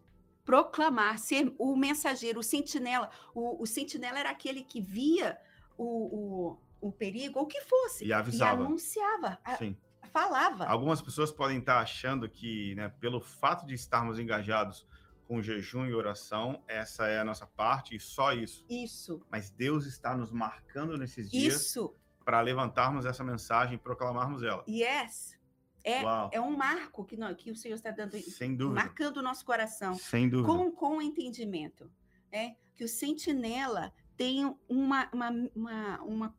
proclamar, ser o mensageiro, o sentinela. O, o sentinela era aquele que via o, o, o perigo, ou o que fosse, E avisava. anunciava, a- Sim. falava. Algumas pessoas podem estar achando que, né, pelo fato de estarmos engajados com jejum e oração, essa é a nossa parte e só isso. Isso, Mas Deus está nos marcando nesses dias isso, para levantarmos essa mensagem e proclamarmos ela. yes. É, Uau. é um marco que, nós, que o Senhor está dando, Sem dúvida. marcando o nosso coração. Sem dúvida. com, com entendimento, né? Que o sentinela tem uma, uma, uma, uma,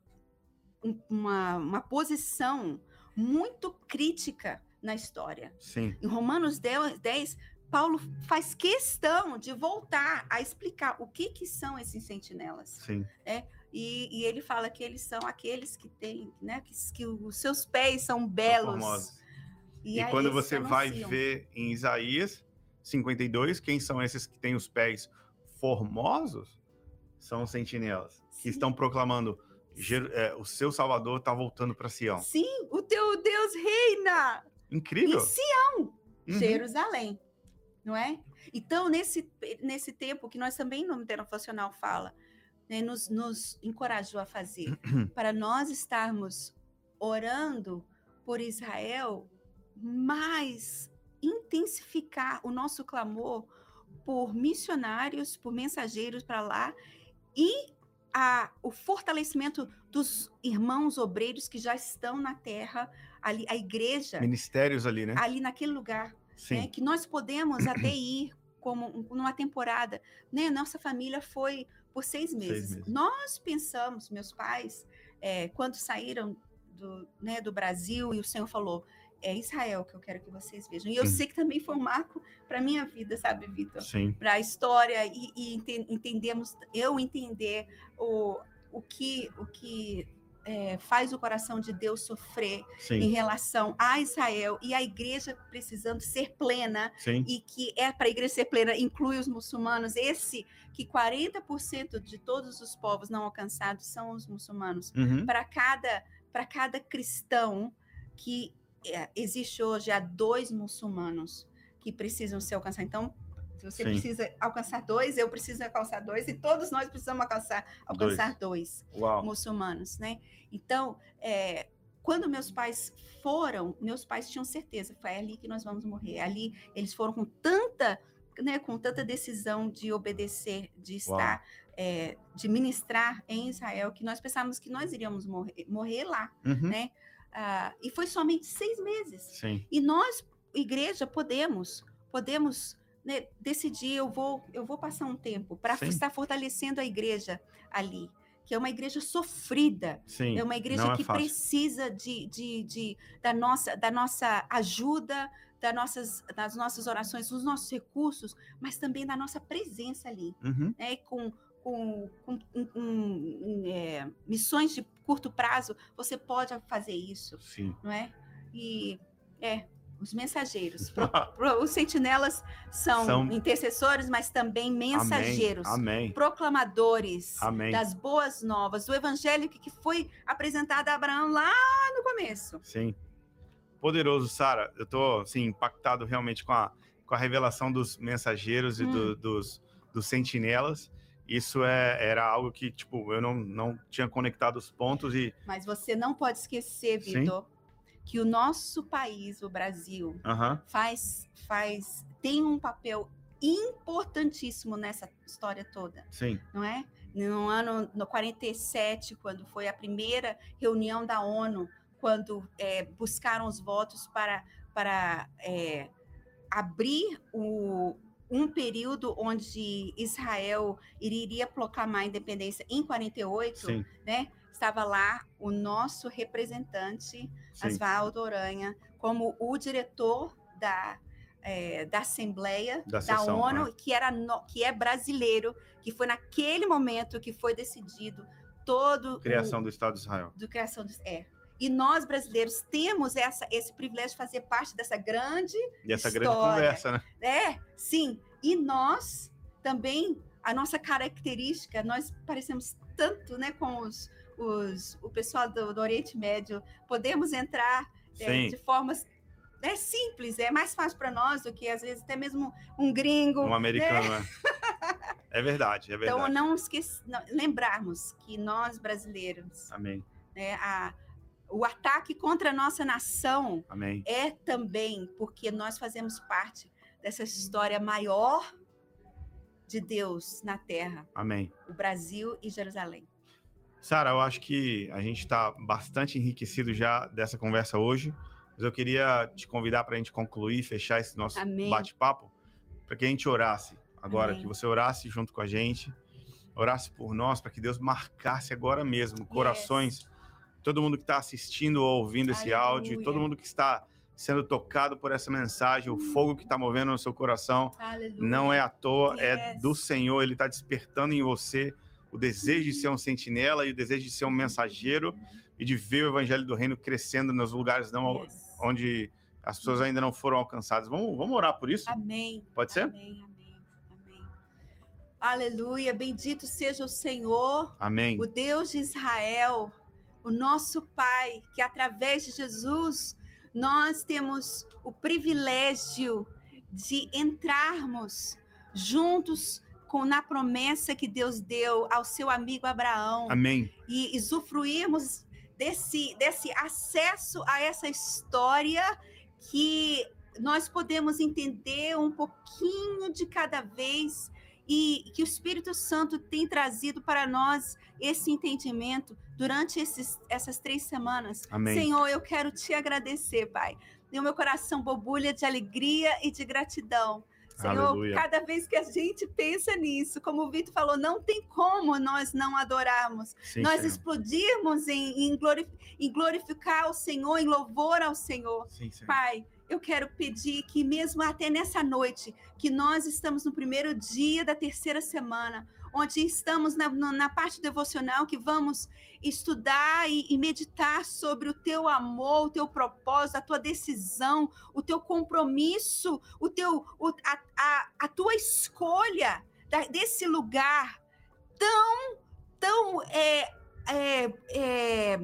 um- uma, uma posição muito crítica na história. Sim. Em Romanos 10, 10, Paulo faz questão de voltar a explicar o que, que são esses sentinelas. Sim. E, e ele fala que eles são aqueles que têm, né? Que, que os seus pés são belos. formosos. E, aí quando você vai ver em Isaías 52, quem são esses que têm os pés formosos? São os sentinelas, que Sim. estão proclamando: "Jeru- é, o seu Salvador está voltando para Sião. Sim, o teu Deus reina! Incrível! Em Sião, Uhum. Jerusalém, não é? Então, nesse, nesse tempo que nós também no Devocional fala, né, nos, nos encorajou a fazer, para nós estarmos orando por Israel, mais intensificar o nosso clamor por missionários, por mensageiros para lá e a, o fortalecimento dos irmãos obreiros que já estão na terra, ali, a igreja, Ministérios ali, né? ali naquele lugar, né, que nós podemos até ir como um- numa temporada, né? Nossa família foi por seis meses. meses. Nós pensamos, meus pais, é, quando saíram do, né, do Brasil e o Senhor falou, é Israel que eu quero que vocês vejam. E eu Sim. sei que também foi um marco para minha vida, sabe, Vitor? Sim. Para a história e, e enten- entendemos, eu entender o, o que o que é, faz o coração de Deus sofrer em Sim. relação a Israel e a igreja precisando ser plena Sim. e que é para a igreja ser plena inclui os muçulmanos esse que 40% de todos os povos não alcançados são os muçulmanos Uhum. para cada para cada cristão que é, existe hoje há dois muçulmanos que precisam ser alcançados então se você Sim. precisa alcançar dois eu preciso alcançar dois e todos nós precisamos alcançar alcançar dois Uau. muçulmanos, né? Então, é, quando meus pais foram, meus pais tinham certeza, foi ali que nós vamos morrer. Ali eles foram com tanta, né, com tanta decisão de obedecer, de estar, é, de ministrar em Israel, que nós pensávamos que nós iríamos morrer, morrer lá, Uhum. né? Ah, e foi somente seis meses. Sim. E nós, igreja, podemos, podemos né, decidir, eu vou, eu vou passar um tempo para estar fortalecendo a igreja ali, que é uma igreja sofrida, Sim. é uma igreja é que fácil. precisa de, de, de- da, nossa, da nossa ajuda, da nossas, das nossas orações, dos nossos recursos, mas também da nossa presença ali, Uhum. né? Com, com, com- com- com, é, missões de curto prazo, você pode fazer isso Sim. não é? E é os mensageiros. Pro- pro- os sentinelas são, São- intercessores, mas também mensageiros, Amém. proclamadores Amém. das boas novas, do evangelho que, que foi apresentado a Abraão lá no começo. Sim. Poderoso, Sara. Eu tô assim, impactado realmente com a, com a revelação dos mensageiros e Hum. do- dos, dos sentinelas. Isso é, era algo que, tipo, eu não, não tinha conectado os pontos e. Mas você não pode esquecer. Vitor, que o nosso país, o Brasil, Aham. faz, faz, tem um papel importantíssimo nessa história toda. Sim. não é? No ano no 47, quando foi a primeira reunião da ONU, quando é, buscaram os votos para, para é, abrir o, um período onde Israel iria proclamar a independência em 48, Sim. né? Estava lá o nosso representante, Sim. Asvaldo Oranha, como o diretor da, eh, da Assembleia Da da, sessão, ONU, né? que, era no- que é brasileiro, que foi naquele momento que foi decidido todo Criação do Estado de Israel. do criação do, é. E nós brasileiros temos essa, esse privilégio de fazer parte dessa grande, E essa grande História. conversa, né? é, sim. E nós também a nossa característica, nós parecemos tanto, né, com os, os o pessoal do, do Oriente Médio. Podemos entrar é, de formas é simples, é mais fácil para nós do que às vezes até mesmo um gringo. Um né? americano, né? É verdade, é Então, verdade. não esquecer, lembrarmos que nós brasileiros, Amém, né, a, o ataque contra a nossa nação amém. é também porque nós fazemos parte dessa história maior de Deus na Terra, Amém. o Brasil e Jerusalém. Sara, eu acho que a gente está bastante enriquecido já dessa conversa hoje, mas eu queria te convidar para a gente concluir, fechar esse nosso bate-papo, para que a gente orasse agora, Amém. que você orasse junto com a gente, orasse por nós, para que Deus marcasse agora mesmo corações, todo mundo que está assistindo ou ouvindo esse áudio, todo mundo que está sendo tocado por essa mensagem, o fogo que está movendo no seu coração, Aleluia. não é à toa, é Yes. do Senhor, ele está despertando em você o desejo de ser um sentinela e o desejo de ser um mensageiro e de ver o evangelho do reino crescendo nos lugares não, Yes. onde as pessoas ainda não foram alcançadas. Vamos, vamos orar por isso? Amém. Pode ser? Amém, amém, amém. Aleluia. Bendito seja o Senhor, Amém. o Deus de Israel, o nosso Pai, que através de Jesus nós temos o privilégio de entrarmos juntos com na promessa que Deus deu ao seu amigo Abraão Amém. e usufruirmos desse, desse acesso a essa história que nós podemos entender um pouquinho de cada vez e que o Espírito Santo tem trazido para nós esse entendimento durante esses, essas três semanas. Amém. Senhor, eu quero te agradecer, Pai. E o meu coração bobulha de alegria e de gratidão. Senhor, Aleluia. cada vez que a gente pensa nisso, como o Vitor falou, não tem como nós não adorarmos Sim, nós Senhor. explodirmos em, em glori- em glorificar o Senhor, em louvor ao Senhor. Sim, Senhor. Pai, eu quero pedir que mesmo até nessa noite, que nós estamos no primeiro dia da terceira semana, onde estamos na, na- parte devocional, que vamos estudar e, e meditar sobre o teu amor, o teu propósito, a tua decisão, o teu compromisso, o teu, o- a, a- a tua escolha da- desse lugar tão, tão é, é, é,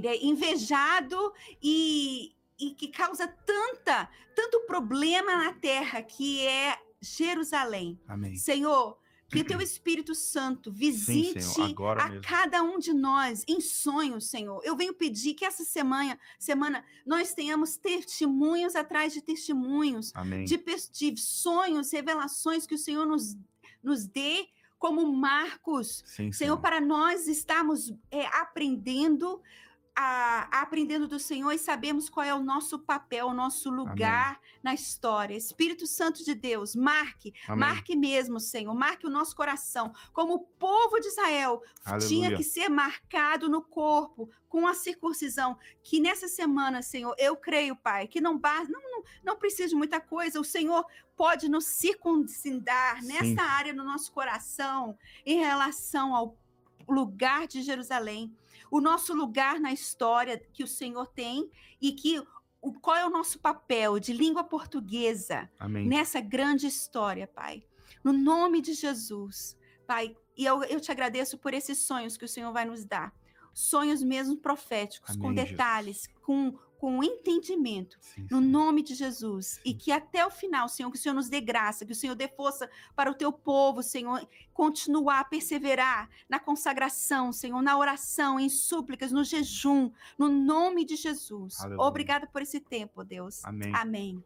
né? invejado e, e que causa tanta, tanto problema na terra, que é Jerusalém. Amém. Senhor, que o teu Espírito Santo visite Senhor, agora a cada um de nós em sonhos, Senhor. Eu venho pedir que essa semana, semana nós tenhamos testemunhos atrás de testemunhos, de, de sonhos, revelações que o Senhor nos, nos dê como marcos. Sim, Senhor, para nós estarmos é, aprendendo, a, aprendendo do Senhor e sabemos qual é o nosso papel, o nosso lugar na história. Espírito Santo de Deus, marque, Amém. marque mesmo, Senhor, marque o nosso coração. Como o povo de Israel tinha Aleluia. que ser marcado no corpo com a circuncisão, que nessa semana, Senhor, eu creio, Pai, que não basta, não, não, não precisa de muita coisa, o Senhor pode nos circuncidar Sim. nessa área no nosso coração em relação ao lugar de Jerusalém, o nosso lugar na história que o Senhor tem e que o, qual é o nosso papel de língua portuguesa Amém. nessa grande história, Pai. No nome de Jesus, Pai. E eu, eu te agradeço por esses sonhos que o Senhor vai nos dar. Sonhos mesmo proféticos, com Amém, Jesus. detalhes, com, com entendimento. Sim, No nome de Jesus. E Sim. que até o final, Senhor, que o Senhor nos dê graça, que o Senhor dê força para o teu povo, Senhor, continuar a perseverar na consagração, Senhor, na oração, em súplicas, no jejum, no nome de Jesus. Aleluia. Obrigada por esse tempo, Deus. Amém. Amém.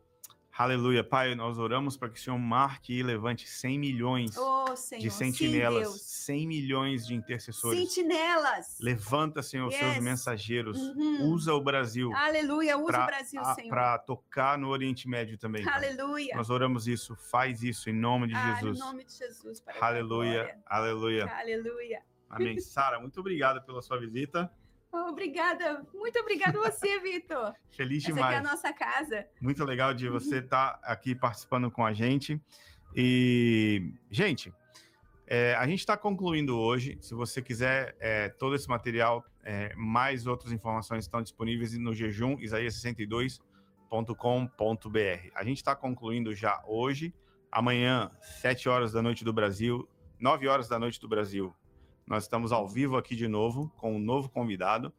Aleluia. Pai, nós oramos para que o Senhor marque e levante 100 milhões Oh, Senhor. de Sim, sentinelas, Deus. 100 milhões de intercessores. Sentinelas. Levanta, Senhor, os seus Yes. mensageiros. Uhum. Usa o Brasil Aleluia. Usa pra- o Brasil, Senhor. para tocar no Oriente Médio também. Pai. Aleluia. Nós oramos isso, faz isso em nome de Ah, Jesus. no nome de Jesus. a Aleluia, aleluia. Aleluia. Amém. Sara, muito obrigado pela sua visita. Obrigada. Muito obrigada a você, Vitor. Feliz Essa aqui é demais. a nossa casa. Muito legal de Uhum. você estar aqui participando com a gente. E, gente, É, a gente está concluindo hoje. Se você quiser é, todo esse material, é, mais outras informações estão disponíveis no jejum isaías62.com.br. A gente está concluindo já hoje. Amanhã, 7 horas da noite do Brasil, 9 horas da noite do Brasil. Nós estamos ao vivo aqui de novo com um novo convidado.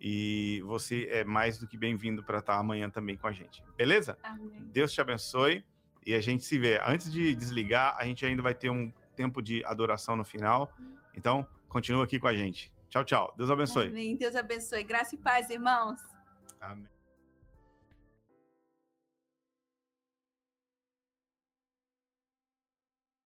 E você é mais do que bem-vindo para estar amanhã também com a gente. Beleza? Amém. Deus te abençoe e a gente se vê. Antes de desligar, a gente ainda vai ter um tempo de adoração no final. Então, continua aqui com a gente. Tchau, tchau. Deus abençoe. Amém. Deus abençoe. Graça e paz, irmãos. Amém.